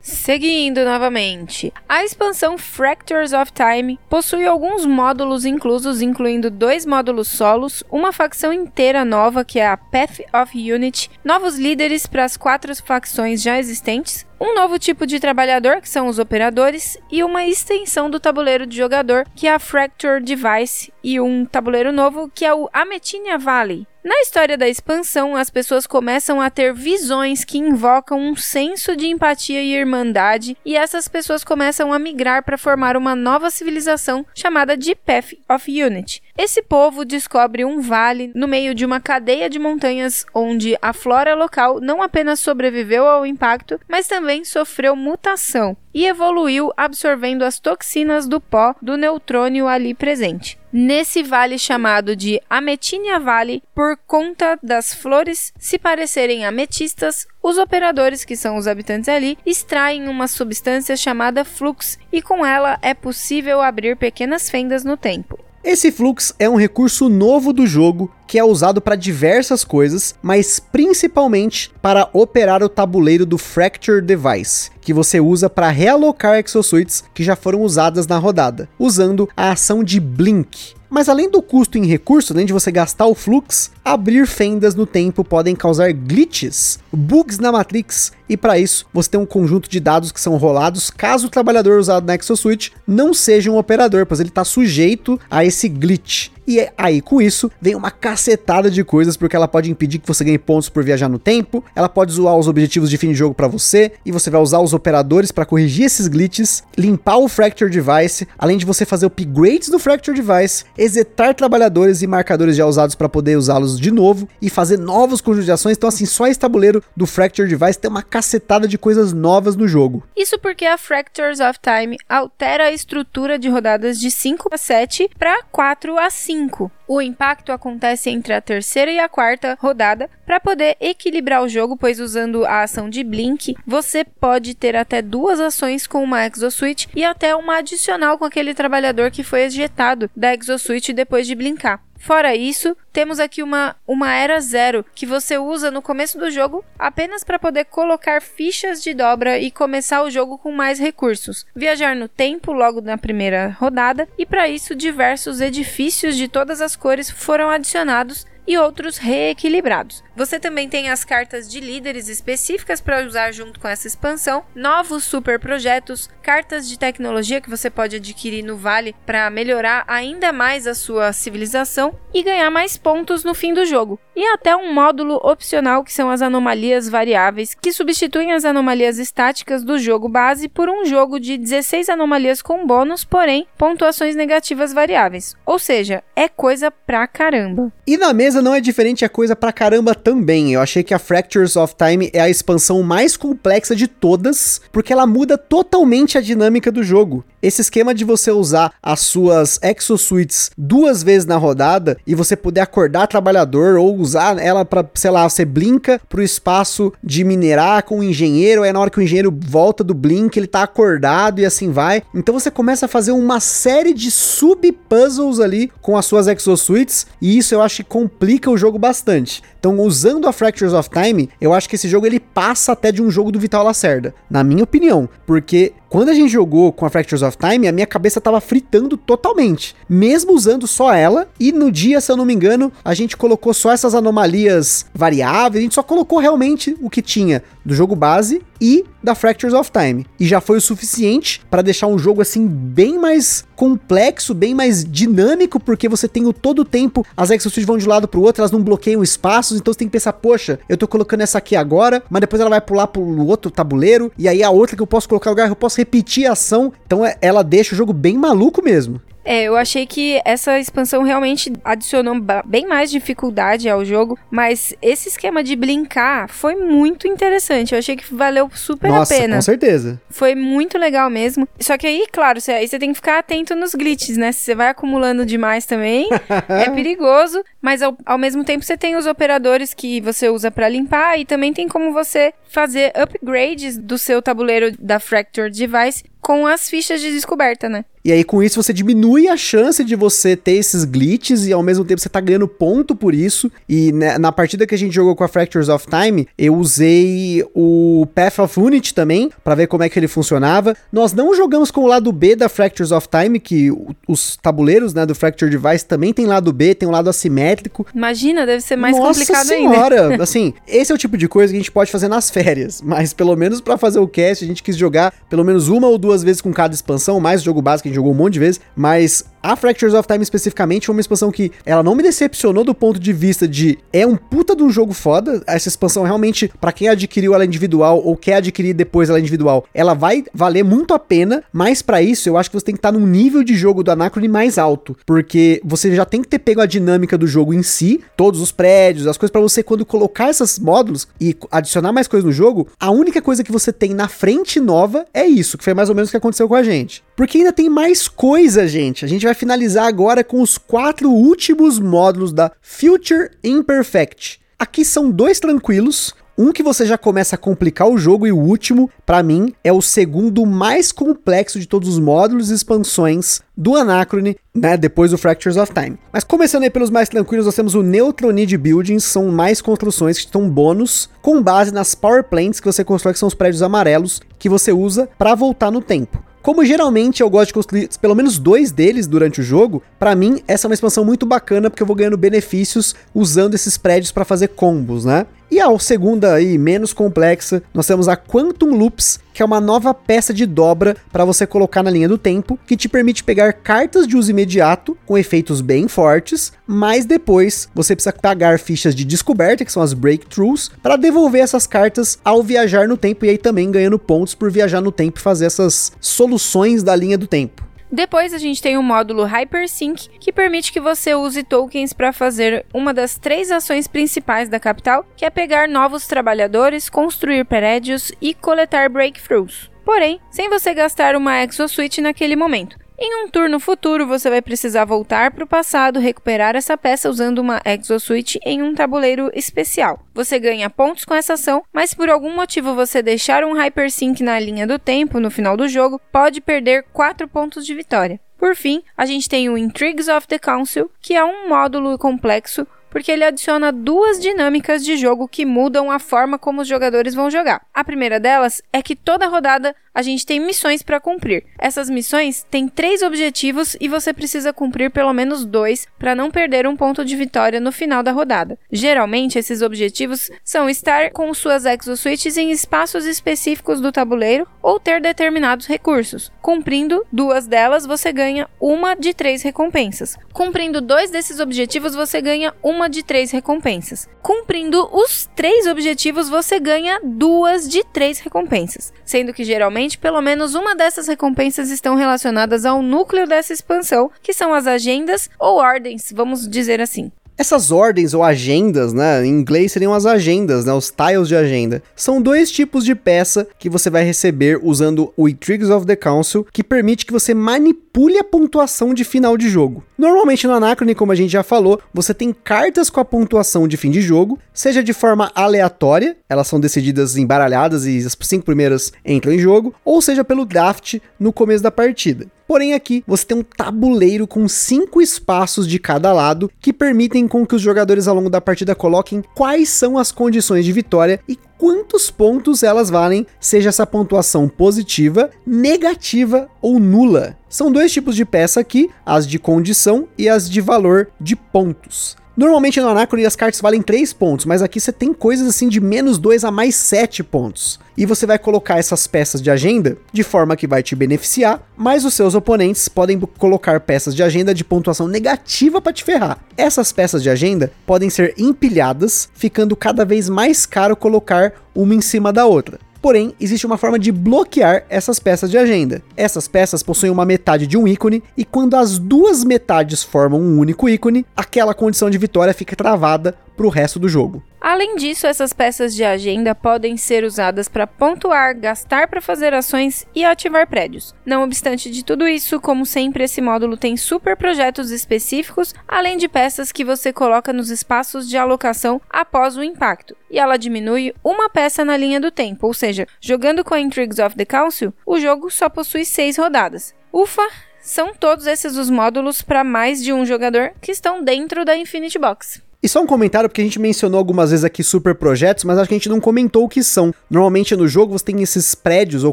Seguindo novamente, a expansão Fractures of Time possui alguns módulos inclusos, incluindo dois módulos solos, uma facção inteira nova que é a Path of Unity, novos líderes para as quatro facções já existentes, um novo tipo de trabalhador, que são os operadores, e uma extensão do tabuleiro de jogador, que é a Fracture Device, e um tabuleiro novo, que é o Ametinia Valley. Na história da expansão, as pessoas começam a ter visões que invocam um senso de empatia e irmandade, e essas pessoas começam a migrar para formar uma nova civilização chamada de Path of Unity. Esse povo descobre um vale no meio de uma cadeia de montanhas onde a flora local não apenas sobreviveu ao impacto, mas também sofreu mutação e evoluiu absorvendo as toxinas do pó do neutrônio ali presente. Nesse vale chamado de Ametinia Valley, por conta das flores se parecerem ametistas, os operadores, que são os habitantes ali, extraem uma substância chamada flux e com ela é possível abrir pequenas fendas no tempo. Esse flux é um recurso novo do jogo que é usado para diversas coisas, mas principalmente para operar o tabuleiro do Fracture Device, que você usa para realocar exosuits que já foram usadas na rodada, usando a ação de Blink. Mas além do custo em recurso, além de você gastar o flux, abrir fendas no tempo podem causar glitches, bugs na Matrix, e para isso você tem um conjunto de dados que são rolados caso o trabalhador usado na ExoSwitch não seja um operador, pois ele está sujeito a esse glitch. E é aí, com isso, vem uma cacetada de coisas, porque ela pode impedir que você ganhe pontos por viajar no tempo, ela pode zoar os objetivos de fim de jogo para você, e você vai usar os operadores para corrigir esses glitches, limpar o Fracture Device, além de você fazer upgrades do Fracture Device, exetar trabalhadores e marcadores já usados para poder usá-los de novo, e fazer novos conjuntos de ações. Então, assim, só esse tabuleiro do Fracture Device tem uma cacetada de coisas novas no jogo. Isso porque a Fractures of Time altera a estrutura de rodadas de 5 a 7 para 4 a 5. O impacto acontece entre a terceira e a quarta rodada para poder equilibrar o jogo, pois usando a ação de Blink, você pode ter até duas ações com uma Exosuit e até uma adicional com aquele trabalhador que foi ejetado da Exosuit depois de blinkar. Fora isso, temos aqui uma, uma era zero que você usa no começo do jogo apenas para poder colocar fichas de dobra e começar o jogo com mais recursos. Viajar no tempo logo na primeira rodada e para isso diversos edifícios de todas as cores foram adicionados e outros reequilibrados. Você também tem as cartas de líderes específicas para usar junto com essa expansão, novos super projetos, cartas de tecnologia que você pode adquirir no Vale para melhorar ainda mais a sua civilização e ganhar mais pontos no fim do jogo. E até um módulo opcional que são as anomalias variáveis, que substituem as anomalias estáticas do jogo base por um jogo de 16 anomalias com bônus, porém pontuações negativas variáveis. Ou seja, é coisa pra caramba. E na mesa não é diferente, é coisa pra caramba também. Eu achei que a Fractures of Time é a expansão mais complexa de todas, porque ela muda totalmente a dinâmica do jogo. Esse esquema de você usar as suas exosuites duas vezes na rodada e você poder acordar trabalhador ou usar ela para, sei lá, você blinka pro espaço de minerar com o engenheiro, aí na hora que o engenheiro volta do blink, ele tá acordado e assim vai. Então você começa a fazer uma série de sub-puzzles ali com as suas exosuites e isso eu acho que complica o jogo bastante. Então, usando a Fractures of Time, eu acho que esse jogo ele passa até de um jogo do Vital Lacerda, na minha opinião, porque quando a gente jogou com a Fractures of Time, a minha cabeça tava fritando totalmente, mesmo usando só ela, e no dia, se eu não me engano, a gente colocou só essas anomalias variáveis, a gente só colocou realmente o que tinha do jogo base e da Fractures of Time. E já foi o suficiente para deixar um jogo assim bem mais complexo, bem mais dinâmico, porque você tem o todo o tempo, as exosuits vão de um lado pro outro, elas não bloqueiam espaços, então você tem que pensar, poxa, eu tô colocando essa aqui agora, mas depois ela vai pular pro outro tabuleiro, e aí a outra que eu posso colocar no lugar, eu posso repetir a ação, então é, ela deixa o jogo bem maluco mesmo. É, eu achei que essa expansão realmente adicionou bem mais dificuldade ao jogo, mas esse esquema de brincar foi muito interessante. Eu achei que valeu super Nossa, a pena. com certeza. Foi muito legal mesmo. Só que aí, claro, você, aí você tem que ficar atento nos glitches, né? Se você vai acumulando demais também, é perigoso. Mas ao, ao mesmo tempo você tem os operadores que você usa para limpar e também tem como você fazer upgrades do seu tabuleiro da Fractured Device com as fichas de descoberta, né? E aí, com isso, você diminui a chance de você ter esses glitches e ao mesmo tempo você tá ganhando ponto por isso. E né, na partida que a gente jogou com a Fractures of Time, eu usei o Path of Unity também, para ver como é que ele funcionava. Nós não jogamos com o lado B da Fractures of Time, que os tabuleiros né, do Fracture Device também tem lado B, tem um lado assimétrico. Imagina, deve ser mais Nossa complicado senhora, ainda. assim, esse é o tipo de coisa que a gente pode fazer nas férias, mas pelo menos para fazer o cast, a gente quis jogar pelo menos uma ou duas vezes com cada expansão, mais o jogo básico, a gente jogou um monte de vezes, mas a Fractures of Time especificamente foi uma expansão que ela não me decepcionou do ponto de vista de é um puta de um jogo foda. Essa expansão realmente, para quem adquiriu ela individual ou quer adquirir depois ela individual, ela vai valer muito a pena, mas para isso eu acho que você tem que estar tá num nível de jogo do Anacrone mais alto, porque você já tem que ter pego a dinâmica do jogo em si, todos os prédios, as coisas para você quando colocar esses módulos e adicionar mais coisas no jogo, a única coisa que você tem na frente nova é isso, que foi mais ou menos o que aconteceu com a gente. Porque ainda tem mais coisa, gente. A gente vai finalizar agora com os quatro últimos módulos da Future Imperfect. Aqui são dois tranquilos. Um que você já começa a complicar o jogo e o último, para mim, é o segundo mais complexo de todos os módulos e expansões do Anacrone, né, depois do Fractures of Time. Mas começando aí pelos mais tranquilos, nós temos o Neutronid Buildings, são mais construções que estão bônus com base nas Power Plants que você constrói, que são os prédios amarelos que você usa para voltar no tempo. Como geralmente eu gosto de construir pelo menos dois deles durante o jogo, para mim essa é uma expansão muito bacana porque eu vou ganhando benefícios usando esses prédios para fazer combos, né? E a segunda e menos complexa, nós temos a Quantum Loops, que é uma nova peça de dobra para você colocar na linha do tempo, que te permite pegar cartas de uso imediato com efeitos bem fortes, mas depois você precisa pagar fichas de descoberta, que são as breakthroughs, para devolver essas cartas ao viajar no tempo e aí também ganhando pontos por viajar no tempo e fazer essas soluções da linha do tempo. Depois a gente tem o módulo Hypersync, que permite que você use tokens para fazer uma das três ações principais da capital, que é pegar novos trabalhadores, construir prédios e coletar breakthroughs. Porém, sem você gastar uma exosuite naquele momento. Em um turno futuro, você vai precisar voltar para o passado, recuperar essa peça usando uma Exosuite em um tabuleiro especial. Você ganha pontos com essa ação, mas por algum motivo você deixar um Hypersync na linha do tempo no final do jogo, pode perder 4 pontos de vitória. Por fim, a gente tem o Intrigues of the Council, que é um módulo complexo porque ele adiciona duas dinâmicas de jogo que mudam a forma como os jogadores vão jogar. A primeira delas é que toda rodada a gente tem missões para cumprir. Essas missões têm três objetivos e você precisa cumprir pelo menos dois para não perder um ponto de vitória no final da rodada. Geralmente, esses objetivos são estar com suas exosuites em espaços específicos do tabuleiro ou ter determinados recursos. Cumprindo duas delas, você ganha uma de três recompensas. Cumprindo dois desses objetivos, você ganha uma de três recompensas. Cumprindo os três objetivos, você ganha duas de três recompensas, sendo que geralmente pelo menos uma dessas recompensas estão relacionadas ao núcleo dessa expansão, que são as agendas ou ordens, vamos dizer assim. Essas ordens ou agendas, né, em inglês seriam as agendas, né, os tiles de agenda, são dois tipos de peça que você vai receber usando o Intrigues of the Council, que permite que você manipule a pontuação de final de jogo. Normalmente no Anacrone, como a gente já falou, você tem cartas com a pontuação de fim de jogo, seja de forma aleatória, elas são decididas embaralhadas e as cinco primeiras entram em jogo, ou seja pelo draft no começo da partida. Porém, aqui você tem um tabuleiro com cinco espaços de cada lado que permitem com que os jogadores ao longo da partida coloquem quais são as condições de vitória e quantos pontos elas valem, seja essa pontuação positiva, negativa ou nula. São dois tipos de peça aqui, as de condição e as de valor de pontos. Normalmente no Anacron as cartas valem 3 pontos, mas aqui você tem coisas assim de menos 2 a mais 7 pontos. E você vai colocar essas peças de agenda de forma que vai te beneficiar, mas os seus oponentes podem colocar peças de agenda de pontuação negativa para te ferrar. Essas peças de agenda podem ser empilhadas, ficando cada vez mais caro colocar uma em cima da outra. Porém, existe uma forma de bloquear essas peças de agenda. Essas peças possuem uma metade de um ícone, e quando as duas metades formam um único ícone, aquela condição de vitória fica travada para o resto do jogo. Além disso, essas peças de agenda podem ser usadas para pontuar, gastar para fazer ações e ativar prédios. Não obstante de tudo isso, como sempre, esse módulo tem super projetos específicos, além de peças que você coloca nos espaços de alocação após o impacto. E ela diminui uma peça na linha do tempo, ou seja, jogando com a Intrigues of the Council, o jogo só possui seis rodadas. Ufa! São todos esses os módulos para mais de um jogador que estão dentro da Infinity Box. E só um comentário, porque a gente mencionou algumas vezes aqui super projetos, mas acho que a gente não comentou o que são. Normalmente no jogo você tem esses prédios ou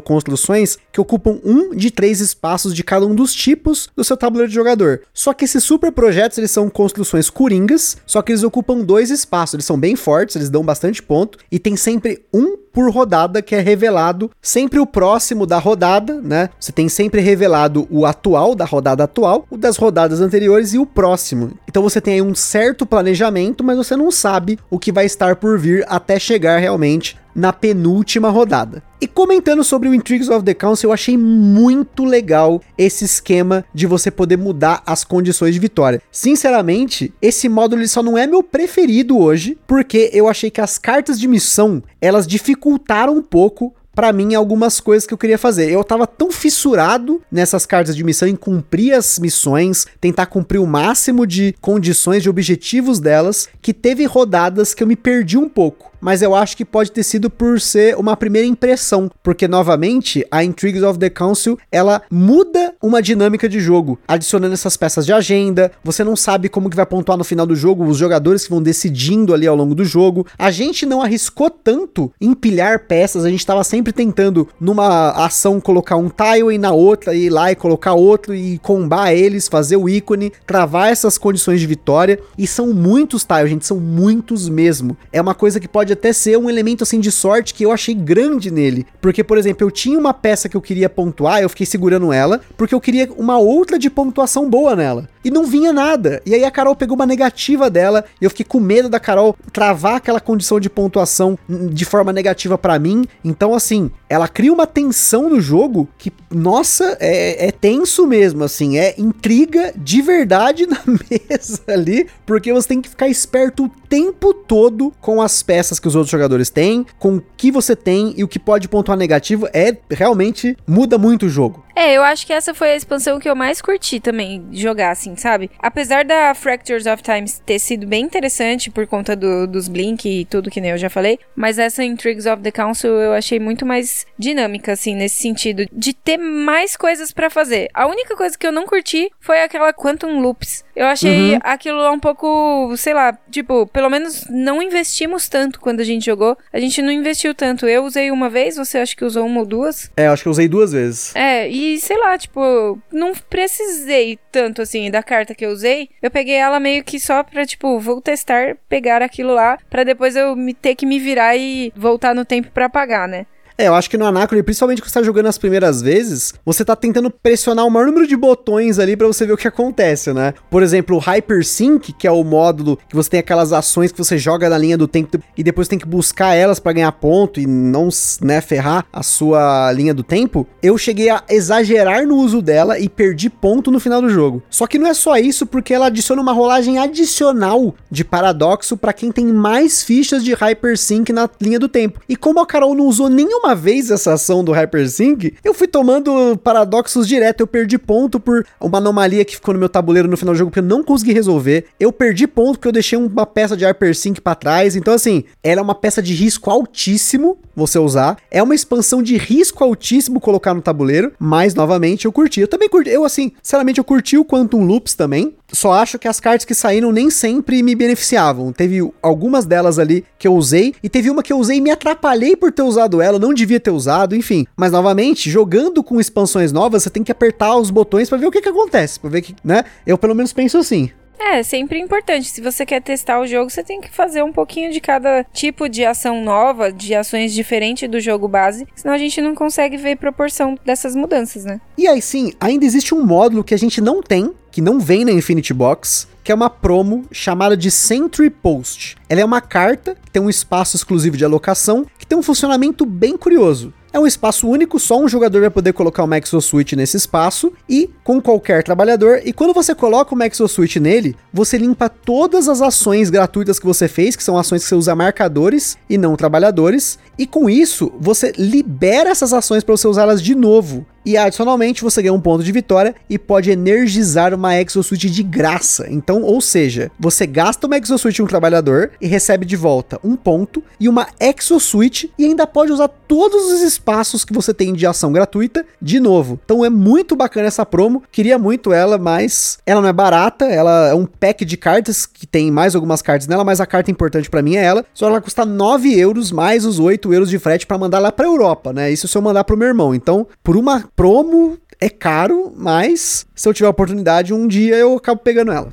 construções que ocupam um de três espaços de cada um dos tipos do seu tabuleiro de jogador. Só que esses super projetos, eles são construções coringas, só que eles ocupam dois espaços. Eles são bem fortes, eles dão bastante ponto, e tem sempre um por rodada que é revelado sempre o próximo da rodada, né? Você tem sempre revelado o atual da rodada atual, o das rodadas anteriores e o próximo. Então você tem aí um certo planejamento, mas você não sabe o que vai estar por vir até chegar realmente na penúltima rodada. E comentando sobre o Intrigues of the Council, eu achei muito legal esse esquema de você poder mudar as condições de vitória. Sinceramente, esse módulo só não é meu preferido hoje, porque eu achei que as cartas de missão, elas dificultaram um pouco para mim algumas coisas que eu queria fazer. Eu tava tão fissurado nessas cartas de missão em cumprir as missões, tentar cumprir o máximo de condições, de objetivos delas, que teve rodadas que eu me perdi um pouco mas eu acho que pode ter sido por ser uma primeira impressão, porque novamente a Intrigues of the Council ela muda uma dinâmica de jogo, adicionando essas peças de agenda. Você não sabe como que vai pontuar no final do jogo, os jogadores que vão decidindo ali ao longo do jogo. A gente não arriscou tanto empilhar peças, a gente estava sempre tentando numa ação colocar um tile e na outra ir lá e colocar outro e combar eles, fazer o ícone, travar essas condições de vitória. E são muitos tiles, gente, são muitos mesmo. É uma coisa que pode até ser um elemento assim de sorte que eu achei grande nele. Porque, por exemplo, eu tinha uma peça que eu queria pontuar, eu fiquei segurando ela, porque eu queria uma outra de pontuação boa nela. E não vinha nada. E aí a Carol pegou uma negativa dela, e eu fiquei com medo da Carol travar aquela condição de pontuação de forma negativa para mim. Então, assim, ela cria uma tensão no jogo que, nossa, é, é tenso mesmo, assim, é intriga de verdade na mesa ali, porque você tem que ficar esperto o tempo todo com as peças que os outros jogadores têm, com o que você tem e o que pode pontuar negativo, é realmente muda muito o jogo. É, eu acho que essa foi a expansão que eu mais curti também jogar, assim, sabe? Apesar da Fractures of Times ter sido bem interessante por conta do, dos Blink e tudo que nem eu já falei, mas essa Intrigues of the Council eu achei muito muito mais dinâmica, assim, nesse sentido, de ter mais coisas pra fazer. A única coisa que eu não curti foi aquela Quantum Loops. Eu achei Uhum. aquilo lá um pouco, sei lá, tipo, pelo menos não investimos tanto quando a gente jogou. A gente não investiu tanto. Eu usei uma vez, você acha que usou uma ou duas? É, eu acho que eu usei duas vezes. É, e sei lá, tipo, não precisei tanto assim da carta que eu usei. Eu peguei ela meio que só pra, tipo, vou testar, pegar aquilo lá, pra depois eu me ter que me virar e voltar no tempo pra pagar, né? É, eu acho que no Anacron, principalmente quando você tá jogando as primeiras vezes, você tá tentando pressionar o maior número de botões ali pra você ver o que acontece, né? Por exemplo, o Hypersync, que é o módulo que você tem aquelas ações que você joga na linha do tempo e depois tem que buscar elas pra ganhar ponto e não, né, ferrar a sua linha do tempo. Eu cheguei a exagerar no uso dela e perdi ponto no final do jogo. Só que não é só isso, porque ela adiciona uma rolagem adicional de paradoxo pra quem tem mais fichas de Hypersync na linha do tempo. E como a Carol não usou nenhuma vez essa ação do Hypersync, eu fui tomando paradoxos direto. Eu perdi ponto por uma anomalia que ficou no meu tabuleiro no final do jogo porque eu não consegui resolver. Eu perdi ponto porque eu deixei uma peça de Hypersync pra trás. Então, assim, ela é uma peça de risco altíssimo você usar. É uma expansão de risco altíssimo colocar no tabuleiro. Mas, novamente, eu curti. Eu também curti. Eu, assim, sinceramente, eu curti o Quantum Loops também. Só acho que as cartas que saíram nem sempre me beneficiavam. Teve algumas delas ali que eu usei, e teve uma que eu usei e me atrapalhei por ter usado ela, não devia ter usado, enfim. Mas novamente, jogando com expansões novas, você tem que apertar os botões pra ver o que que acontece, pra ver que, né? Eu pelo menos penso assim. É, sempre importante. Se você quer testar o jogo, você tem que fazer um pouquinho de cada tipo de ação nova, de ações diferentes do jogo base, senão a gente não consegue ver proporção dessas mudanças, né? E aí sim, ainda existe um módulo que a gente não tem, que não vem na Infinity Box, que é uma promo chamada de Sentry Post. Ela é uma carta que tem um espaço exclusivo de alocação, que tem um funcionamento bem curioso. É um espaço único, só um jogador vai poder colocar uma Exoswitch nesse espaço e com qualquer trabalhador. E quando você coloca uma Exoswitch nele, você limpa todas as ações gratuitas que você fez, que são ações que você usa marcadores e não trabalhadores. E com isso, você libera essas ações para você usá-las de novo. E adicionalmente você ganha um ponto de vitória e pode energizar uma Exoswitch de graça. Então, ou seja, você gasta uma Exoswitch em um trabalhador e recebe de volta um ponto e uma Exoswitch e ainda pode usar todos os espaços que você tem de ação gratuita de novo. Então é muito bacana essa promo, queria muito ela, mas ela não é barata, ela é um pack de cartas que tem mais algumas cartas nela, mas a carta importante para mim é ela. Só ela custa 9 euros mais os 8 euros de frete para mandar lá pra Europa, né? Isso se eu mandar pro meu irmão. Então, por uma promo é caro, mas se eu tiver oportunidade, um dia eu acabo pegando ela.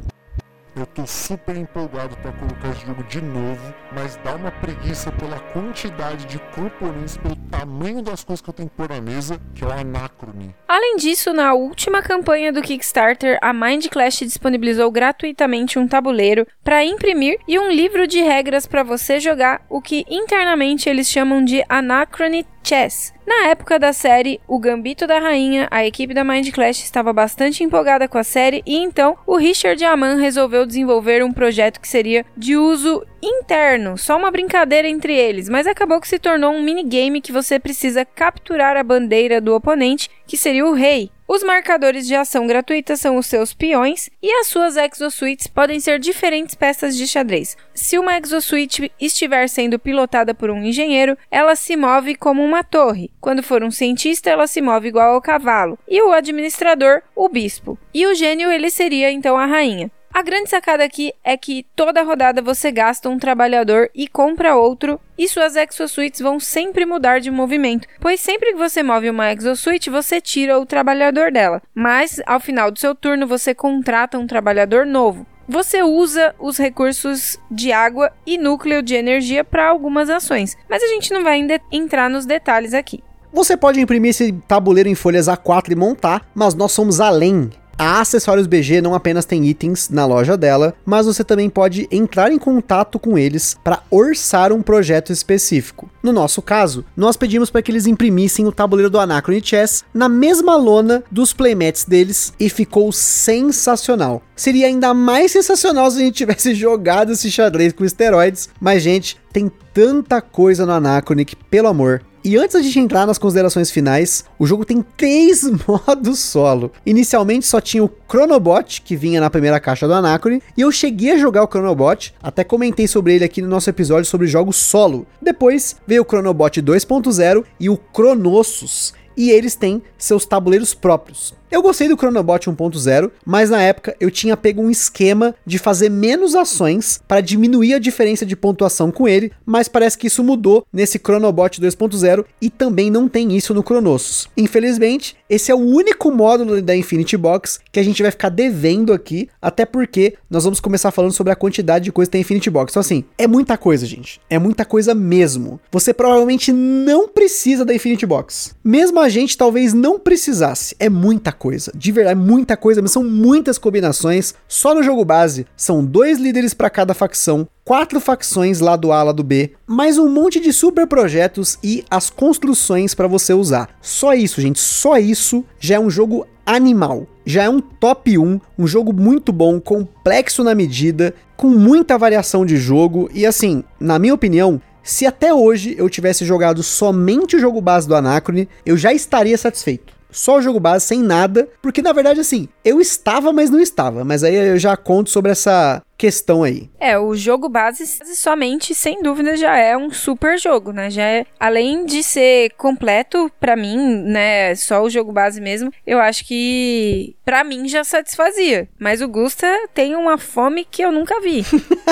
Eu tô super empolgado pra colocar esse jogo de novo, mas dá uma preguiça pela quantidade de componentes, pelo tamanho das coisas que eu tenho que pôr na mesa, que é o Anacrone. Além disso, na última campanha do Kickstarter, a Mind Clash disponibilizou gratuitamente um tabuleiro para imprimir e um livro de regras para você jogar o que internamente eles chamam de Anachrony Chess. Na época da série O Gambito da Rainha, a equipe da Mind Clash estava bastante empolgada com a série e então o Richard Aman resolveu desenvolver um projeto que seria de uso interno, só uma brincadeira entre eles, mas acabou que se tornou um minigame que você precisa capturar a bandeira do oponente, que seria o rei. Os marcadores de ação gratuita são os seus peões e as suas exosuites podem ser diferentes peças de xadrez. Se uma exosuite estiver sendo pilotada por um engenheiro, ela se move como uma torre. Quando for um cientista, ela se move igual ao cavalo. E o administrador, o bispo. E o gênio, ele seria então a rainha. A grande sacada aqui é que toda rodada você gasta um trabalhador e compra outro, e suas exosuites vão sempre mudar de movimento, pois sempre que você move uma exosuite, você tira o trabalhador dela, mas ao final do seu turno você contrata um trabalhador novo. Você usa os recursos de água e núcleo de energia para algumas ações, mas a gente não vai ainda entrar nos detalhes aqui. Você pode imprimir esse tabuleiro em folhas A4 e montar, mas nós somos além. A Acessórios BG não apenas tem itens na loja dela, mas você também pode entrar em contato com eles para orçar um projeto específico. No nosso caso, nós pedimos para que eles imprimissem o tabuleiro do Anachrony Chess na mesma lona dos playmats deles e ficou sensacional. Seria ainda mais sensacional se a gente tivesse jogado esse xadrez com esteroides, mas gente, tem tanta coisa no Anachrony que, pelo amor, E antes de entrar nas considerações finais, o jogo tem três modos solo. Inicialmente só tinha o Chronobot, que vinha na primeira caixa do Anacrone, e eu cheguei a jogar o Chronobot, até comentei sobre ele aqui no nosso episódio sobre jogos solo. Depois veio o Chronobot 2.0 e o Cronossus, e eles têm seus tabuleiros próprios. Eu gostei do Chronobot 1.0, mas na época eu tinha pego um esquema de fazer menos ações para diminuir a diferença de pontuação com ele, mas parece que isso mudou nesse Chronobot 2.0 e também não tem isso no Cronossus. Infelizmente, esse é o único módulo da Infinity Box que a gente vai ficar devendo aqui, até porque nós vamos começar falando sobre a quantidade de coisa que tem Infinity Box. Então assim, é muita coisa, gente. É muita coisa mesmo. Você provavelmente não precisa da Infinity Box. Mesmo a gente talvez não precisasse. É muita coisa. De verdade, muita coisa, mas são muitas combinações. Só no jogo base são dois líderes para cada facção, quatro facções lá do A, lá do B, mais um monte de super projetos e as construções para você usar. Só isso, gente, só isso já é um jogo animal. Já é um top 1, um jogo muito bom, complexo na medida, com muita variação de jogo e assim, na minha opinião, se até hoje eu tivesse jogado somente o jogo base do Anacrone, eu já estaria satisfeito só o jogo base, sem nada, porque na verdade, assim, eu estava, mas não estava. Mas aí eu já conto sobre essa questão aí. É, o jogo base somente, sem dúvida, já é um super jogo, né? Já é, além de ser completo para mim, né, só o jogo base mesmo, eu acho que para mim já satisfazia. Mas o Gusta tem uma fome que eu nunca vi.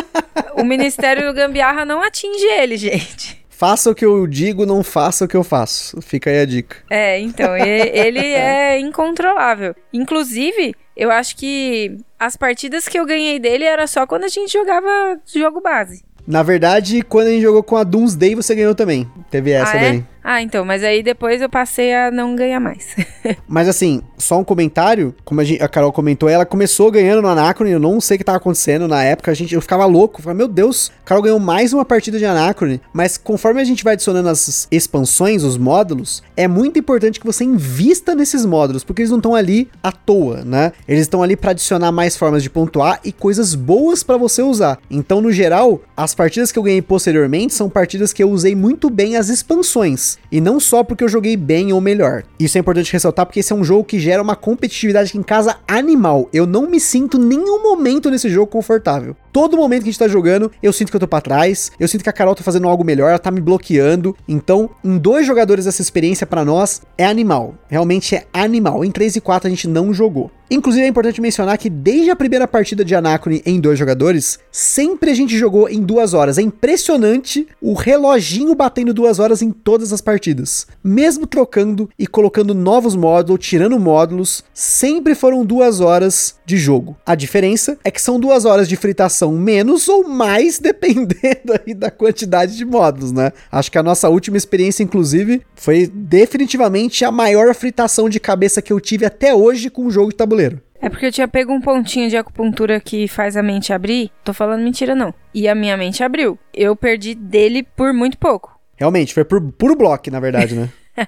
o Ministério do Gambiarra não atinge ele, gente. Faça o que eu digo, não faça o que eu faço. Fica aí a dica. É, então, ele é incontrolável. Inclusive, eu acho que as partidas que eu ganhei dele era só quando a gente jogava jogo base. Na verdade, quando a gente jogou com a Doomsday, você ganhou também. Teve essa ah, é? daí. Ah, então, mas aí depois eu passei a não ganhar mais. mas assim, só um comentário, como a, gente, a, Carol comentou, ela começou ganhando no Anacrone, eu não sei o que tava acontecendo na época, a gente, eu ficava louco, eu falava, meu Deus, a Carol ganhou mais uma partida de Anacrone, mas conforme a gente vai adicionando as expansões, os módulos, é muito importante que você invista nesses módulos, porque eles não estão ali à toa, né? Eles estão ali para adicionar mais formas de pontuar e coisas boas para você usar. Então, no geral, as partidas que eu ganhei posteriormente são partidas que eu usei muito bem as expansões. E não só porque eu joguei bem ou melhor. Isso é importante ressaltar porque esse é um jogo que gera uma competitividade aqui em casa animal. Eu não me sinto nenhum momento nesse jogo confortável. Todo momento que a gente tá jogando, eu sinto que eu tô pra trás, eu sinto que a Carol tá fazendo algo melhor, ela tá me bloqueando. Então, em dois jogadores essa experiência para nós é animal. Realmente é animal. Em 3 e 4 a gente não jogou. Inclusive é importante mencionar que desde a primeira partida de Anacrone em dois jogadores, sempre a gente jogou em duas horas. É impressionante o reloginho batendo duas horas em todas as partidas. Mesmo trocando e colocando novos módulos, tirando módulos, sempre foram duas horas de jogo. A diferença é que são duas horas de fritação menos ou mais, dependendo aí da quantidade de módulos, né? Acho que a nossa última experiência, inclusive, foi definitivamente a maior fritação de cabeça que eu tive até hoje com o jogo de tabuleiro tabuleiro. É porque eu tinha pego um pontinho de acupuntura que faz a mente abrir. Tô falando mentira, não. E a minha mente abriu. Eu perdi dele por muito pouco. Realmente, foi por puro bloco, na verdade, né?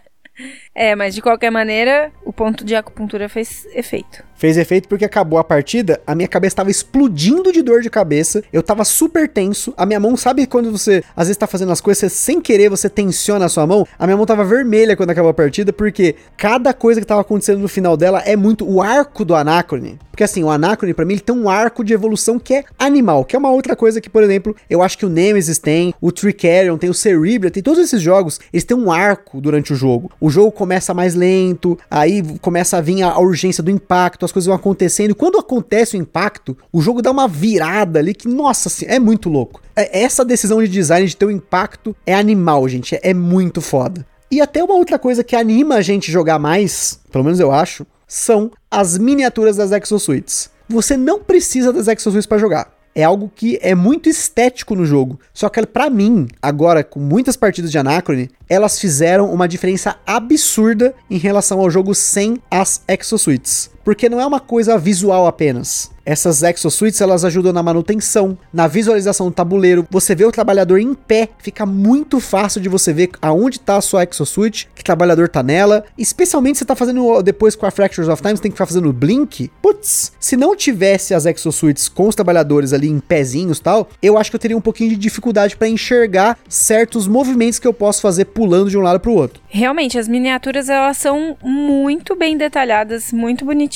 é, mas de qualquer maneira, o ponto de acupuntura fez efeito. Fez efeito porque acabou a partida, a minha cabeça tava explodindo de dor de cabeça, eu tava super tenso, a minha mão, sabe quando você às vezes tá fazendo as coisas, você, sem querer você tensiona a sua mão? A minha mão tava vermelha quando acabou a partida, porque cada coisa que tava acontecendo no final dela é muito o arco do Anacrone. Porque assim, o Anacrone, para mim, ele tem um arco de evolução que é animal, que é uma outra coisa que, por exemplo, eu acho que o Nemesis tem, o Tricarion tem, o Cerebria, tem todos esses jogos, eles têm um arco durante o jogo. O jogo começa mais lento, aí começa a vir a, a urgência do impacto, as coisas vão acontecendo. E quando acontece o impacto, o jogo dá uma virada ali que, nossa, assim, é muito louco. É, essa decisão de design de ter um impacto é animal, gente. É, é muito foda. E até uma outra coisa que anima a gente jogar mais, pelo menos eu acho, são as miniaturas das Exosuites. Você não precisa das Exosuites para jogar é algo que é muito estético no jogo. Só que para mim, agora com muitas partidas de Anacrone, elas fizeram uma diferença absurda em relação ao jogo sem as exosuites. Porque não é uma coisa visual apenas. Essas exosuites elas ajudam na manutenção, na visualização do tabuleiro. Você vê o trabalhador em pé, fica muito fácil de você ver aonde está a sua exosuite, que trabalhador tá nela. Especialmente se tá fazendo depois com a Fractures of Time, você tem que ficar fazendo blink. Putz, se não tivesse as exosuites com os trabalhadores ali em pezinhos tal, eu acho que eu teria um pouquinho de dificuldade para enxergar certos movimentos que eu posso fazer pulando de um lado para o outro. Realmente, as miniaturas elas são muito bem detalhadas, muito bonitinhas.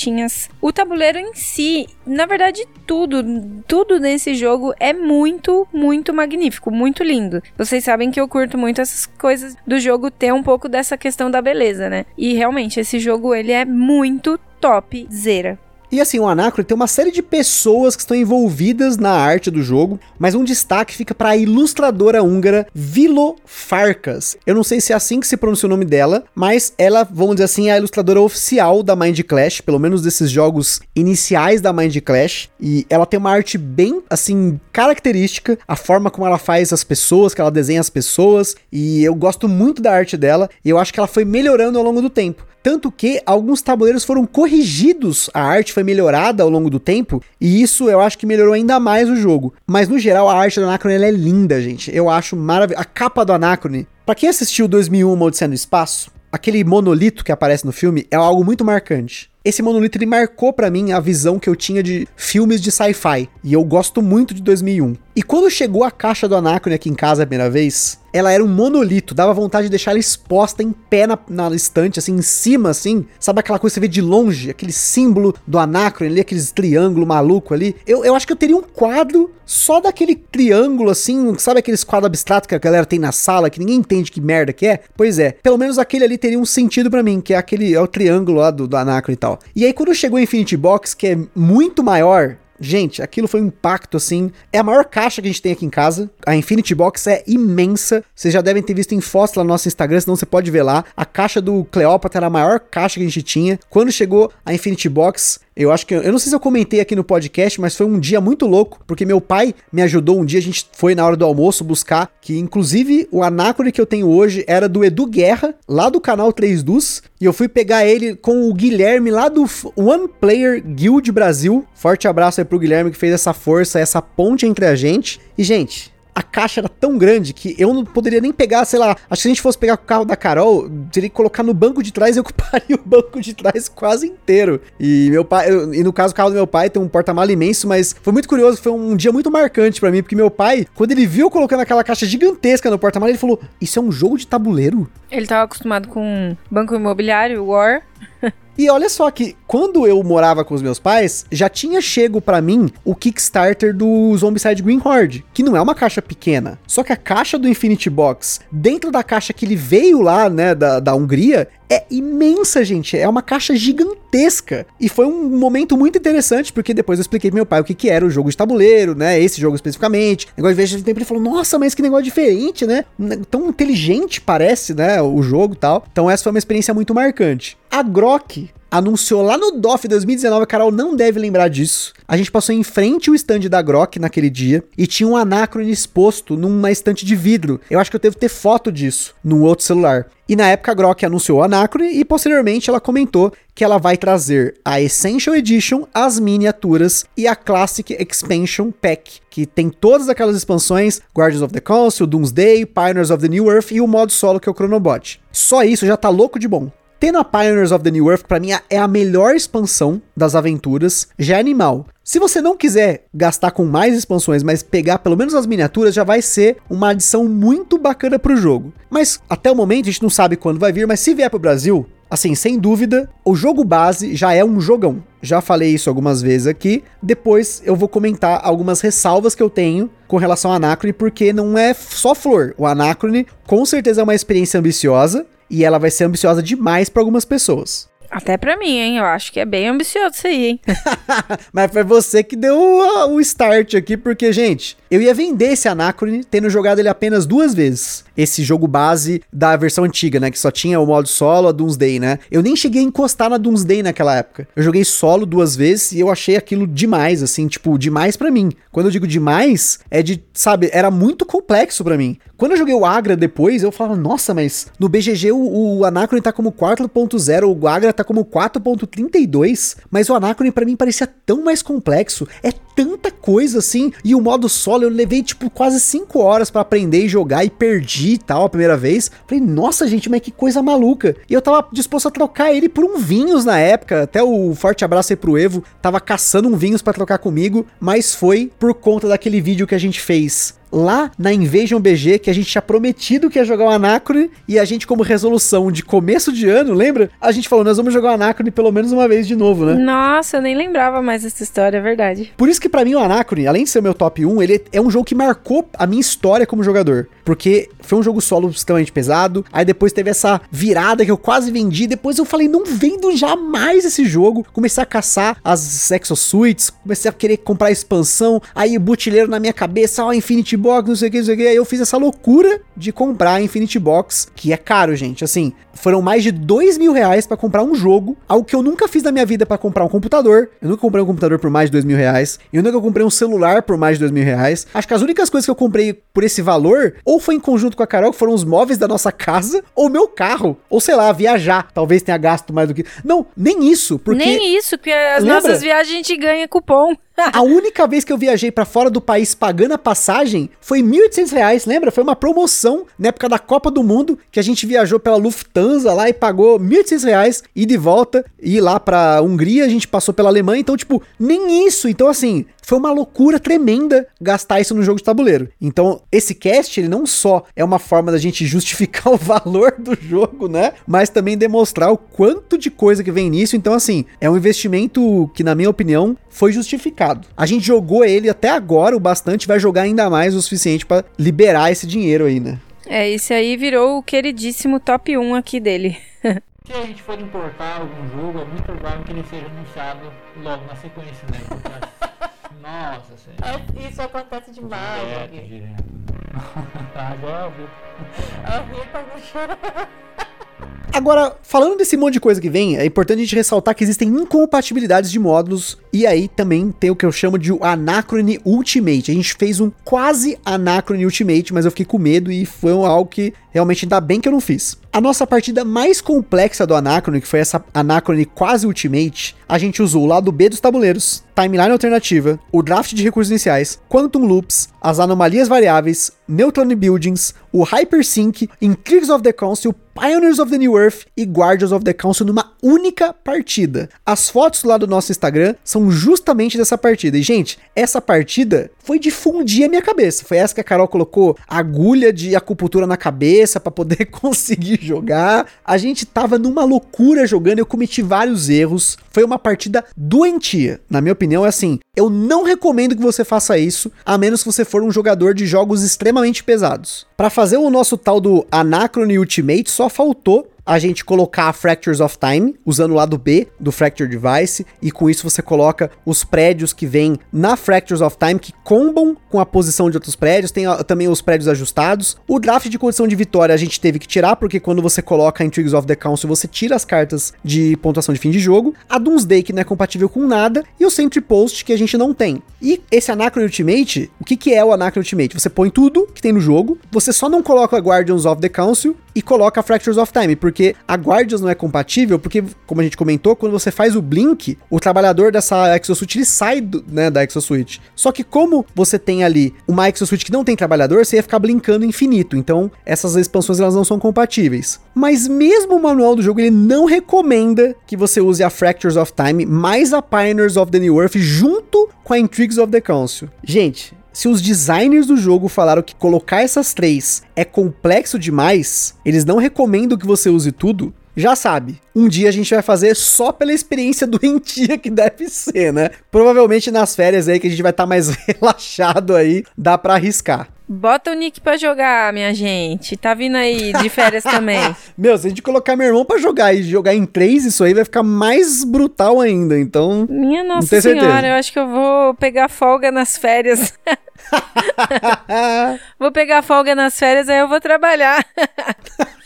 O tabuleiro em si, na verdade, tudo, tudo nesse jogo é muito, muito magnífico, muito lindo. Vocês sabem que eu curto muito essas coisas do jogo ter um pouco dessa questão da beleza, né? E realmente esse jogo ele é muito top, zera. E assim, o Anacro tem uma série de pessoas que estão envolvidas na arte do jogo, mas um destaque fica para a ilustradora húngara Vilo Farkas. Eu não sei se é assim que se pronuncia o nome dela, mas ela, vamos dizer assim, é a ilustradora oficial da Mind Clash, pelo menos desses jogos iniciais da Mind Clash, e ela tem uma arte bem, assim, característica, a forma como ela faz as pessoas, que ela desenha as pessoas, e eu gosto muito da arte dela, e eu acho que ela foi melhorando ao longo do tempo. Tanto que alguns tabuleiros foram corrigidos, a arte foi melhorada ao longo do tempo, e isso eu acho que melhorou ainda mais o jogo. Mas no geral, a arte do Anacrone é linda, gente. Eu acho maravilhosa. A capa do Anacrone, pra quem assistiu 2001 Uma Odisseia no Espaço, aquele monolito que aparece no filme é algo muito marcante. Esse monolito ele marcou para mim a visão que eu tinha de filmes de sci-fi, e eu gosto muito de 2001. E quando chegou a caixa do Anacrone aqui em casa a primeira vez, ela era um monolito, dava vontade de deixar ela exposta em pé na, na estante, assim, em cima, assim. Sabe aquela coisa que você vê de longe? Aquele símbolo do Anacron ali, aqueles triângulo maluco ali. Eu, eu acho que eu teria um quadro só daquele triângulo, assim, sabe aqueles quadros abstratos que a galera tem na sala, que ninguém entende que merda que é? Pois é, pelo menos aquele ali teria um sentido para mim, que é aquele, é o triângulo lá do, do Anacron e tal. E aí quando chegou o Infinity Box, que é muito maior, Gente, aquilo foi um impacto assim. É a maior caixa que a gente tem aqui em casa. A Infinity Box é imensa. Vocês já devem ter visto em foto lá no nosso Instagram, senão você pode ver lá. A caixa do Cleópatra era a maior caixa que a gente tinha. Quando chegou a Infinity Box, eu acho que. Eu não sei se eu comentei aqui no podcast, mas foi um dia muito louco, porque meu pai me ajudou um dia. A gente foi na hora do almoço buscar, que inclusive o Anacrone que eu tenho hoje era do Edu Guerra, lá do canal 3 Dus. E eu fui pegar ele com o Guilherme lá do One Player Guild Brasil. Forte abraço aí pro Guilherme que fez essa força, essa ponte entre a gente. E, gente, a caixa era tão grande que eu não poderia nem pegar, sei lá, acho que se a gente fosse pegar o carro da Carol, teria que colocar no banco de trás e ocuparia o banco de trás quase inteiro. E meu pai, eu, e no caso o carro do meu pai tem um porta-mala imenso, mas foi muito curioso, foi um dia muito marcante para mim, porque meu pai, quando ele viu colocando aquela caixa gigantesca no porta-mala, ele falou: "Isso é um jogo de tabuleiro?" Ele tava acostumado com banco imobiliário, War. E olha só que quando eu morava com os meus pais, já tinha chego para mim o Kickstarter do Zombicide Green Horde, que não é uma caixa pequena. Só que a caixa do Infinity Box, dentro da caixa que ele veio lá, né, da, da Hungria, é imensa, gente. É uma caixa gigantesca. E foi um momento muito interessante, porque depois eu expliquei pro meu pai o que, que era o jogo de tabuleiro, né? Esse jogo especificamente. Negócio de vez de tempo ele falou: Nossa, mas que negócio diferente, né? Tão inteligente parece, né? O jogo e tal. Então, essa foi uma experiência muito marcante. A Grok anunciou lá no DOF 2019, a Carol não deve lembrar disso. A gente passou em frente o stand da Grok naquele dia e tinha um Anacron exposto numa estante de vidro. Eu acho que eu devo ter foto disso num outro celular. E na época a Grok anunciou o Anacron e posteriormente ela comentou que ela vai trazer a Essential Edition, as miniaturas e a Classic Expansion Pack, que tem todas aquelas expansões, Guardians of the Council, Doomsday, Pioneers of the New Earth e o modo solo que é o Chronobot. Só isso já tá louco de bom. Tendo a Pioneers of the New Earth, para mim, é a melhor expansão das aventuras. Já é animal. Se você não quiser gastar com mais expansões, mas pegar pelo menos as miniaturas, já vai ser uma adição muito bacana pro jogo. Mas até o momento a gente não sabe quando vai vir, mas se vier pro Brasil, assim, sem dúvida, o jogo base já é um jogão. Já falei isso algumas vezes aqui. Depois eu vou comentar algumas ressalvas que eu tenho com relação ao Anacrone, porque não é só flor. O Anacrone com certeza é uma experiência ambiciosa e ela vai ser ambiciosa demais para algumas pessoas. Até pra mim, hein? Eu acho que é bem ambicioso isso aí, hein? Mas foi você que deu o, o, start aqui, porque, gente, eu ia vender esse Anacrone tendo jogado ele apenas duas vezes. Esse jogo base da versão antiga, né? Que só tinha o modo solo, a Doomsday, né? Eu nem cheguei a encostar na Doomsday naquela época. Eu joguei solo duas vezes e eu achei aquilo demais, assim, tipo, demais para mim. Quando eu digo demais, é de, sabe, era muito complexo para mim. Quando eu joguei o Agra depois, eu falava, nossa, mas no BGG o, o Anacron tá como 4.0, o Agra tá como 4.32, mas o Anacron para mim parecia tão mais complexo. É tanta coisa assim, e o modo solo eu levei tipo quase 5 horas para aprender e jogar e perdi e tal a primeira vez. Falei, nossa gente, mas que coisa maluca. E eu tava disposto a trocar ele por um Vinhos na época, até o forte abraço aí pro Evo, tava caçando um Vinhos para trocar comigo, mas foi por conta daquele vídeo que a gente fez lá na Invasion BG, que a gente tinha prometido que ia jogar o Anacrone, e a gente, como resolução de começo de ano, lembra? A gente falou, nós vamos jogar o Anacrone pelo menos uma vez de novo, né? Nossa, eu nem lembrava mais dessa história, é verdade. Por isso que para mim o Anacrone, além de ser o meu top 1, ele é um jogo que marcou a minha história como jogador. Porque foi um jogo solo extremamente pesado, aí depois teve essa virada que eu quase vendi, depois eu falei, não vendo jamais esse jogo. Comecei a caçar as exosuites, comecei a querer comprar a expansão, aí o butileiro na minha cabeça, ó, Infinity Box, não sei o que, não sei o que. Aí eu fiz essa loucura de comprar a Infinity Box, que é caro, gente. Assim, foram mais de dois mil reais pra comprar um jogo, algo que eu nunca fiz na minha vida pra comprar um computador. Eu nunca comprei um computador por mais de dois mil reais. Eu nunca comprei um celular por mais de dois mil reais. Acho que as únicas coisas que eu comprei por esse valor, ou foi em conjunto com a Carol, que foram os móveis da nossa casa, ou meu carro. Ou sei lá, viajar. Talvez tenha gasto mais do que. Não, nem isso. Porque... Nem isso, porque as Lembra? nossas viagens a gente ganha cupom. A única vez que eu viajei pra fora do país pagando a passagem foi 1.800 reais, lembra? Foi uma promoção na época da Copa do Mundo que a gente viajou pela Lufthansa lá e pagou 1.800 reais e de volta e lá pra Hungria a gente passou pela Alemanha, então tipo, nem isso. Então assim, foi uma loucura tremenda gastar isso no jogo de tabuleiro. Então, esse cast, ele não só é uma forma da gente justificar o valor do jogo, né? Mas também demonstrar o quanto de coisa que vem nisso. Então, assim, é um investimento que, na minha opinião, foi justificado. A gente jogou ele até agora o bastante, vai jogar ainda mais o suficiente para liberar esse dinheiro aí, né? É, esse aí virou o queridíssimo top 1 aqui dele. Se a gente for importar algum jogo, é muito provável que ele seja anunciado logo na sequência, né? Porque- Nossa senhora. É, Isso acontece demais, Direto, Gui. direto. Agora eu vi. A Rita não chora. Agora, falando desse monte de coisa que vem, é importante a gente ressaltar que existem incompatibilidades de módulos e aí também tem o que eu chamo de Anacrone Ultimate. A gente fez um quase Anacrone Ultimate, mas eu fiquei com medo e foi algo que realmente ainda bem que eu não fiz. A nossa partida mais complexa do Anacrone, que foi essa Anacrone quase Ultimate, a gente usou o lado B dos tabuleiros, timeline alternativa, o draft de recursos iniciais, quantum loops, as anomalias variáveis, neutron buildings, o hypersync, intrigues of the council, Pioneers of the New Earth e Guardians of the Council numa única partida. As fotos lá do nosso Instagram são justamente dessa partida. E, gente, essa partida foi de fundir a minha cabeça. Foi essa que a Carol colocou agulha de acupuntura na cabeça para poder conseguir jogar. A gente tava numa loucura jogando, eu cometi vários erros. Foi uma partida doentia. Na minha opinião, é assim, eu não recomendo que você faça isso, a menos que você for um jogador de jogos extremamente pesados. Para fazer o nosso tal do Anacrone Ultimate, só faltou a gente colocar a Fractures of Time, usando o lado B do Fracture Device, e com isso você coloca os prédios que vêm na Fractures of Time, que combam com a posição de outros prédios, tem também os prédios ajustados. O draft de condição de vitória a gente teve que tirar, porque quando você coloca Intrigues of the Council, você tira as cartas de pontuação de fim de jogo. A Doomsday, que não é compatível com nada, e o Sentry Post, que a gente não tem. E esse Anacron Ultimate, o que, que é o Anacron Ultimate? Você põe tudo que tem no jogo, você só não coloca Guardians of the Council e coloca Fractures of Time, porque a Guardians não é compatível, porque, como a gente comentou, quando você faz o Blink, o trabalhador dessa Exosuite, ele sai do, né, da Exosuite. Só que como você tem ali uma Exosuite que não tem trabalhador, você ia ficar blinkando infinito, então essas expansões elas não são compatíveis. Mas mesmo o manual do jogo, ele não recomenda que você use a Fractures of Time mais a Pioneers of the New Earth junto com a Intrigues of the Council. Gente, se os designers do jogo falaram que colocar essas três é complexo demais, eles não recomendam que você use tudo. Já sabe, um dia a gente vai fazer só pela experiência doentia que deve ser, né? Provavelmente nas férias aí que a gente vai estar mais relaxado aí, dá pra arriscar. Bota o Nick pra jogar, minha gente. Tá vindo aí de férias também. Meu, se a gente colocar meu irmão pra jogar e jogar em três, isso aí vai ficar mais brutal ainda. Então, Minha nossa senhora, certeza. eu acho que eu vou pegar folga nas férias. Vou pegar folga nas férias, aí eu vou trabalhar.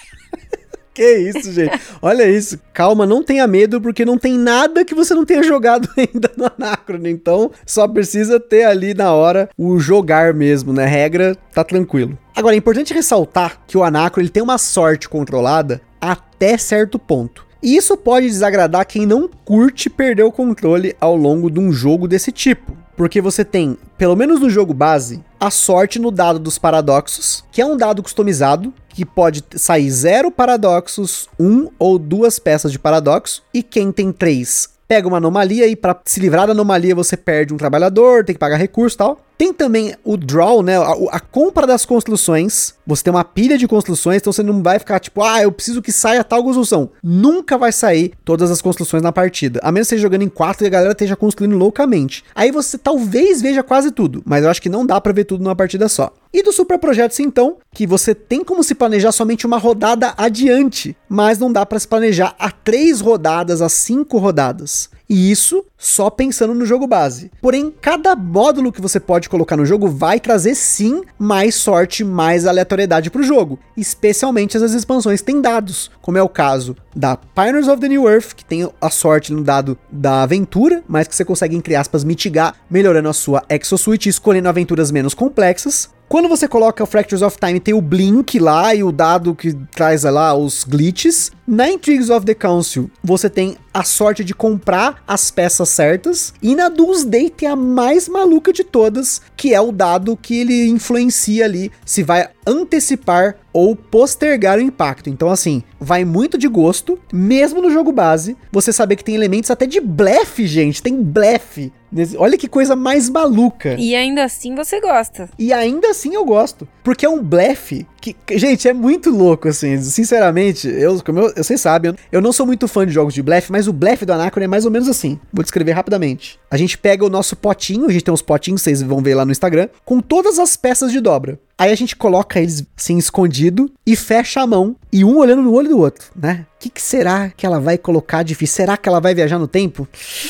Que isso, gente. Olha isso. Calma, não tenha medo, porque não tem nada que você não tenha jogado ainda no Anacron. Então, só precisa ter ali na hora o jogar mesmo, né? Regra, tá tranquilo. Agora, é importante ressaltar que o Anacron ele tem uma sorte controlada até certo ponto. E isso pode desagradar quem não curte perder o controle ao longo de um jogo desse tipo. Porque você tem, pelo menos no jogo base, a sorte no dado dos paradoxos, que é um dado customizado, que pode sair zero paradoxos, um ou duas peças de paradoxo, e quem tem três pega uma anomalia e para se livrar da anomalia você perde um trabalhador, tem que pagar recurso e tal. Tem também o draw, né? A, a, compra das construções. Você tem uma pilha de construções, então você não vai ficar tipo, ah, eu preciso que saia tal construção. Nunca vai sair todas as construções na partida. A menos que você esteja jogando em quatro e a galera esteja construindo loucamente. Aí você talvez veja quase tudo, mas eu acho que não dá para ver tudo numa partida só. E do Super Projetos, então, que você tem como se planejar somente uma rodada adiante, mas não dá para se planejar a três rodadas, a cinco rodadas. E isso só pensando no jogo base. Porém, cada módulo que você pode colocar no jogo vai trazer sim mais sorte, mais aleatoriedade para o jogo, especialmente as expansões têm dados, como é o caso da Pioneers of the New Earth, que tem a sorte no dado da aventura, mas que você consegue, entre aspas, mitigar, melhorando a sua exosuite e escolhendo aventuras menos complexas. Quando você coloca o Fractures of Time, tem o Blink lá e o dado que traz lá os glitches. Na Intrigues of the Council, você tem a sorte de comprar as peças certas. E na Doomsday tem a mais maluca de todas, que é o dado que ele influencia ali se vai antecipar ou postergar o impacto. Então, assim, vai muito de gosto, mesmo no jogo base, você saber que tem elementos até de blefe, gente. Tem blefe. Olha que coisa mais maluca. E ainda assim você gosta. E ainda assim eu gosto. Porque é um blefe que, gente, é muito louco, assim. Sinceramente, eu, como eu, vocês sabem, eu não sou muito fã de jogos de blefe, mas o blefe do Anacron é mais ou menos assim. Vou descrever rapidamente. A gente pega o nosso potinho, a gente tem uns potinhos, vocês vão ver lá no Instagram, com todas as peças de dobra. Aí a gente coloca eles assim escondido e fecha a mão e um olhando no olho do outro, né? O que, que, será que ela vai colocar difícil? Será que ela vai viajar no tempo?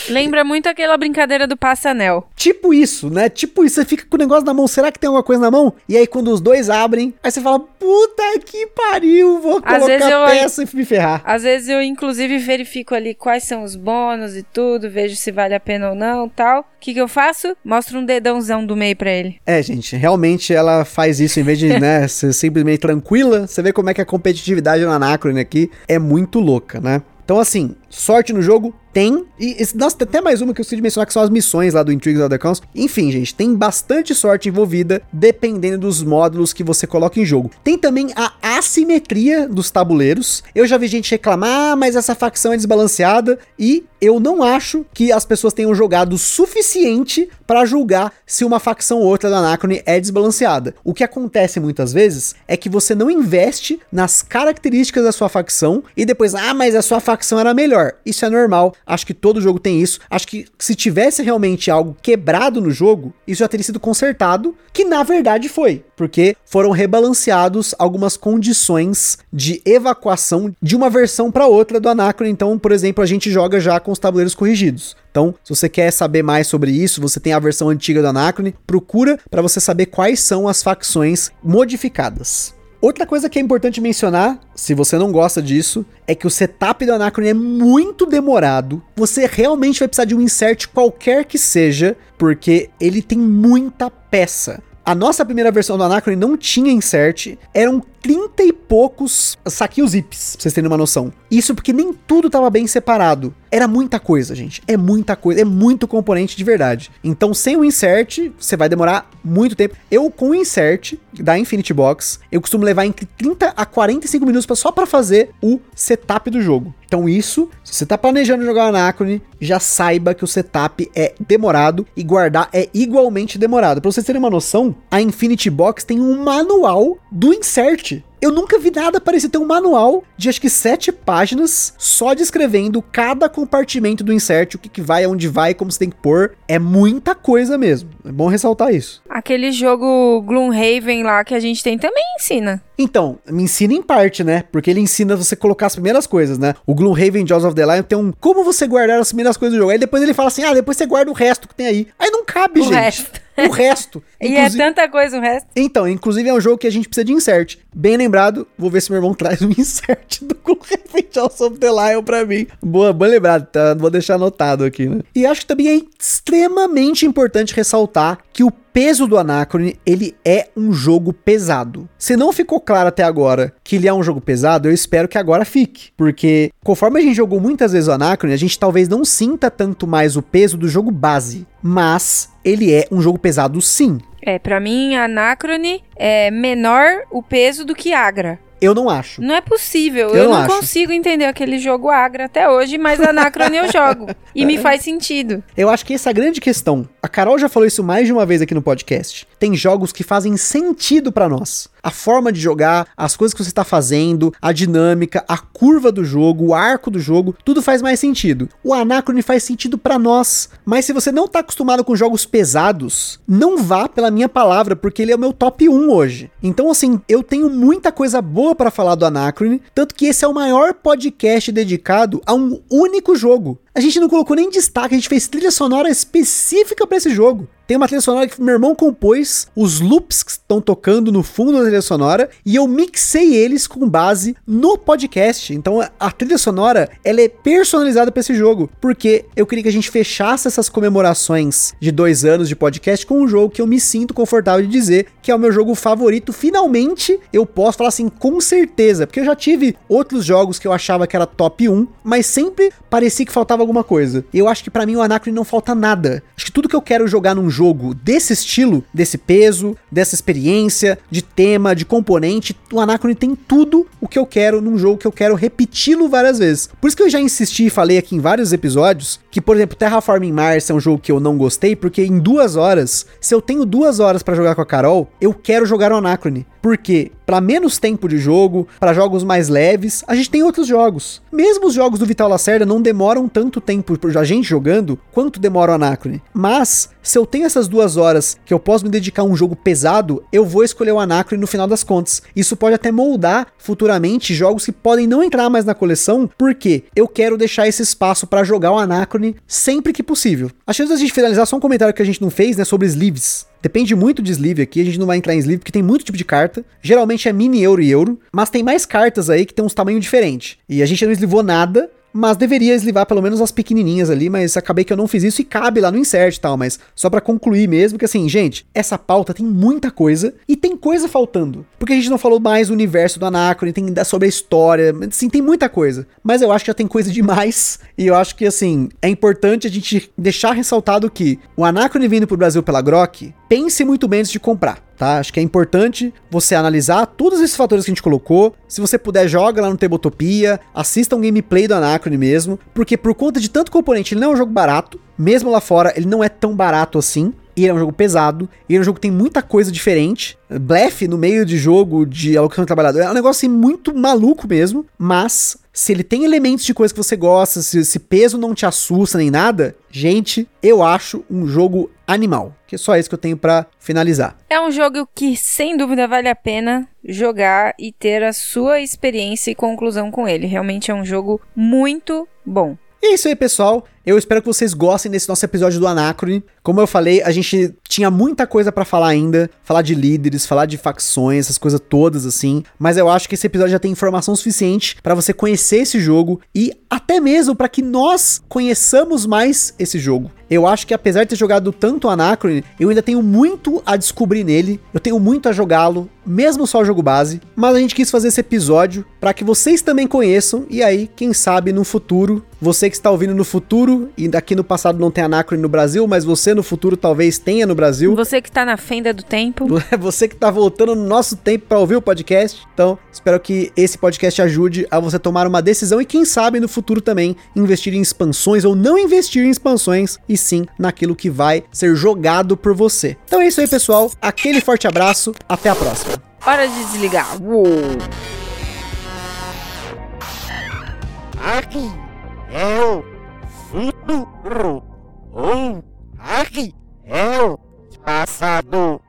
Lembra muito aquela brincadeira do passanel. Tipo isso, né? Tipo isso, você fica com o negócio na mão, será que tem alguma coisa na mão? E aí quando os dois abrem, aí você fala, puta que pariu, vou Às colocar eu- peça e me ferrar. Às vezes eu, inclusive, verifico ali quais são os bônus e tudo, vejo se vale a pena ou não tal. O que, que eu faço? Mostro um dedãozão do meio pra ele. É, gente, realmente ela faz isso em vez de, né, ser simplesmente tranquila. Você vê como é que a competitividade no Anacron aqui é muito louca, né? Então, assim, sorte no jogo tem. E, esse- nossa, tem até mais uma que eu esqueci de mencionar, que são as missões lá do Intrigues of the Council. Enfim, gente, tem bastante sorte envolvida, dependendo dos módulos que você coloca em jogo. Tem também a assimetria dos tabuleiros. Eu já vi gente reclamar, ah, mas essa facção é desbalanceada. E eu não acho que as pessoas tenham jogado o suficiente para julgar se uma facção ou outra da Anacrone é desbalanceada. O que acontece muitas vezes é que você não investe nas características da sua facção e depois, ah, mas a sua facção era melhor. Isso é normal. Acho que todo jogo tem isso. Acho que se tivesse realmente algo quebrado no jogo, isso já teria sido consertado, que na verdade foi, porque foram rebalanceados algumas condições de evacuação de uma versão para outra do Anacron. Então, por exemplo, a gente joga já com os tabuleiros corrigidos. Então, se você quer saber mais sobre isso, você tem a versão antiga do Anacron, procura para você saber quais são as facções modificadas. Outra coisa que é importante mencionar, se você não gosta disso, é que o setup do Anacron é muito demorado. Você realmente vai precisar de um insert qualquer que seja, porque ele tem muita peça. A nossa primeira versão do Anacron não tinha insert, eram 30 e poucos saquinhos zips, pra vocês terem uma noção. Isso porque nem tudo tava bem separado. Era muita coisa, gente. É muita coisa, é muito componente de verdade. Então, sem o insert, você vai demorar muito tempo. Eu, com o insert da Infinity Box, eu costumo levar entre 30 a 45 minutos só pra fazer o setup do jogo. Então, isso, se você tá planejando jogar o Anacrone, já saiba que o setup é demorado e guardar é igualmente demorado. Pra vocês terem uma noção, a Infinity Box tem um manual do insert. Eu nunca vi nada parecido ter um manual de acho que sete páginas só descrevendo cada compartimento do insert, o que, que vai, aonde vai, como você tem que pôr. É muita coisa mesmo. É bom ressaltar isso. Aquele jogo Gloomhaven lá que a gente tem também ensina. Então, me ensina em parte, né? Porque ele ensina você colocar as primeiras coisas, né? O Gloomhaven Jaws of the Lion tem um como você guardar as primeiras coisas do jogo. Aí depois ele fala assim: ah, depois você guarda o resto que tem aí. Aí não cabe, O gente. resto. O resto. E é tanta coisa o resto. Então, inclusive é um jogo que a gente precisa de insert. Bem lembrado, vou ver se meu irmão traz um insert do Referente ao of the Lion pra mim. Boa, bom lembrado, tá? Vou deixar anotado aqui, né? E acho que também é extremamente importante ressaltar que o peso do Anacrone, ele é um jogo pesado. Se não ficou claro até agora que ele é um jogo pesado, eu espero que agora fique. Porque conforme a gente jogou muitas vezes o Anacrone, a gente talvez não sinta tanto mais o peso do jogo base. Mas ele é um jogo pesado sim. É, pra mim, Anacrone é menor o peso do que Agra. Eu não acho. Não é possível. Eu Eu, não não, consigo entender aquele jogo Agra até hoje, mas Anacrone eu jogo. E me faz sentido. Eu acho que essa é a grande questão. A Carol já falou isso mais de uma vez aqui no podcast. Tem jogos que fazem sentido pra nós. A forma de jogar, as coisas que você tá fazendo, a dinâmica, a curva do jogo, o arco do jogo, tudo faz mais sentido. O Anacrone faz sentido pra nós, mas se você não tá acostumado com jogos pesados, não vá pela minha palavra, porque ele é o meu top 1 hoje. Então assim, eu tenho muita coisa boa pra falar do Anacrone, tanto que esse é o maior podcast dedicado a um único jogo. A gente não colocou nem destaque, a gente fez trilha sonora específica pra esse jogo. Tem uma trilha sonora que meu irmão compôs, os loops que estão tocando no fundo da trilha sonora, e eu mixei eles com base no podcast. Então a trilha sonora, ela é personalizada pra esse jogo, porque eu queria que a gente fechasse essas comemorações de dois anos de podcast com um jogo que eu me sinto confortável de dizer que é o meu jogo favorito. Finalmente, eu posso falar assim com certeza, porque eu já tive outros jogos que eu achava que era top 1, mas sempre parecia que faltava alguma coisa. Eu acho que pra mim o Anacrone não falta nada. Acho que tudo que eu quero jogar num jogo desse estilo, desse peso, dessa experiência, de tema, de componente, o Anacrone tem tudo o que eu quero num jogo que eu quero repeti-lo várias vezes. Por isso que eu já insisti e falei aqui em vários episódios que, por exemplo, Terraforming Mars é um jogo que eu não gostei, porque em duas horas, se eu tenho duas horas pra jogar com a Carol, eu quero jogar o Anacrone. Porque para menos tempo de jogo, para jogos mais leves, a gente tem outros jogos. Mesmo os jogos do Vital Lacerda não demoram tanto tempo pra gente jogando quanto demora o Anacrone. Mas se eu tenho essas duas horas que eu posso me dedicar a um jogo pesado, eu vou escolher o Anacrone no final das contas. Isso pode até moldar futuramente jogos que podem não entrar mais na coleção, porque eu quero deixar esse espaço para jogar o Anacrone sempre que possível. Acho que antes da gente finalizar, só um comentário que a gente não fez, né, sobre sleeves. Depende muito de sleeve aqui, a gente não vai entrar em sleeve porque tem muito tipo de carta. Geralmente é mini euro e euro, mas tem mais cartas aí que tem uns tamanhos diferentes. E a gente não eslivou nada, mas deveria eslivar pelo menos as pequenininhas ali, mas acabei que eu não fiz isso e cabe lá no insert e tal, mas só pra concluir mesmo que assim, gente, essa pauta tem muita coisa e tem coisa faltando. Porque a gente não falou mais do universo do Anacrone, tem sobre a história, assim, tem muita coisa. Mas eu acho que já tem coisa demais e eu acho que assim, é importante a gente deixar ressaltado que o Anacrone vindo pro Brasil pela Grok, pense muito bem antes de comprar. Tá? Acho que é importante você analisar todos esses fatores que a gente colocou. Se você puder, joga lá no Tabletopia, assista um gameplay do Anacrone mesmo, porque por conta de tanto componente, ele não é um jogo barato, mesmo lá fora, ele não é tão barato assim. E ele é um jogo pesado, e ele é um jogo que tem muita coisa diferente. Blefe no meio de jogo de alocação de trabalhador. É um negócio assim, muito maluco mesmo, mas se ele tem elementos de coisa que você gosta, se esse peso não te assusta nem nada, gente, eu acho um jogo animal. Que é só isso que eu tenho pra finalizar. É um jogo que, sem dúvida, vale a pena jogar e ter a sua experiência e conclusão com ele. Realmente é um jogo muito bom. E é isso aí, pessoal. Eu espero que vocês gostem desse nosso episódio do Anacrone. Como eu falei, a gente tinha muita coisa pra falar ainda, falar de líderes, falar de facções, essas coisas todas assim, mas eu acho que esse episódio já tem informação suficiente pra você conhecer esse jogo e até mesmo pra que nós conheçamos mais esse jogo. Eu acho que apesar de ter jogado tanto Anacrone, eu ainda tenho muito a descobrir nele, eu tenho muito a jogá-lo, mesmo só o jogo base, mas a gente quis fazer esse episódio pra que vocês também conheçam. E aí, quem sabe no futuro, você que está ouvindo no futuro e daqui no passado não tem Anacrone no Brasil, mas você no futuro talvez tenha no Brasil. Você que tá na fenda do tempo. É você que tá voltando no nosso tempo para ouvir o podcast. Então, espero que esse podcast ajude a você tomar uma decisão e quem sabe no futuro também investir em expansões ou não investir em expansões e sim naquilo que vai ser jogado por você. Então é isso aí, pessoal. Aquele forte abraço. Até a próxima. Hora de desligar. Uou. Aqui é o futuro. Ou aqui é o passado.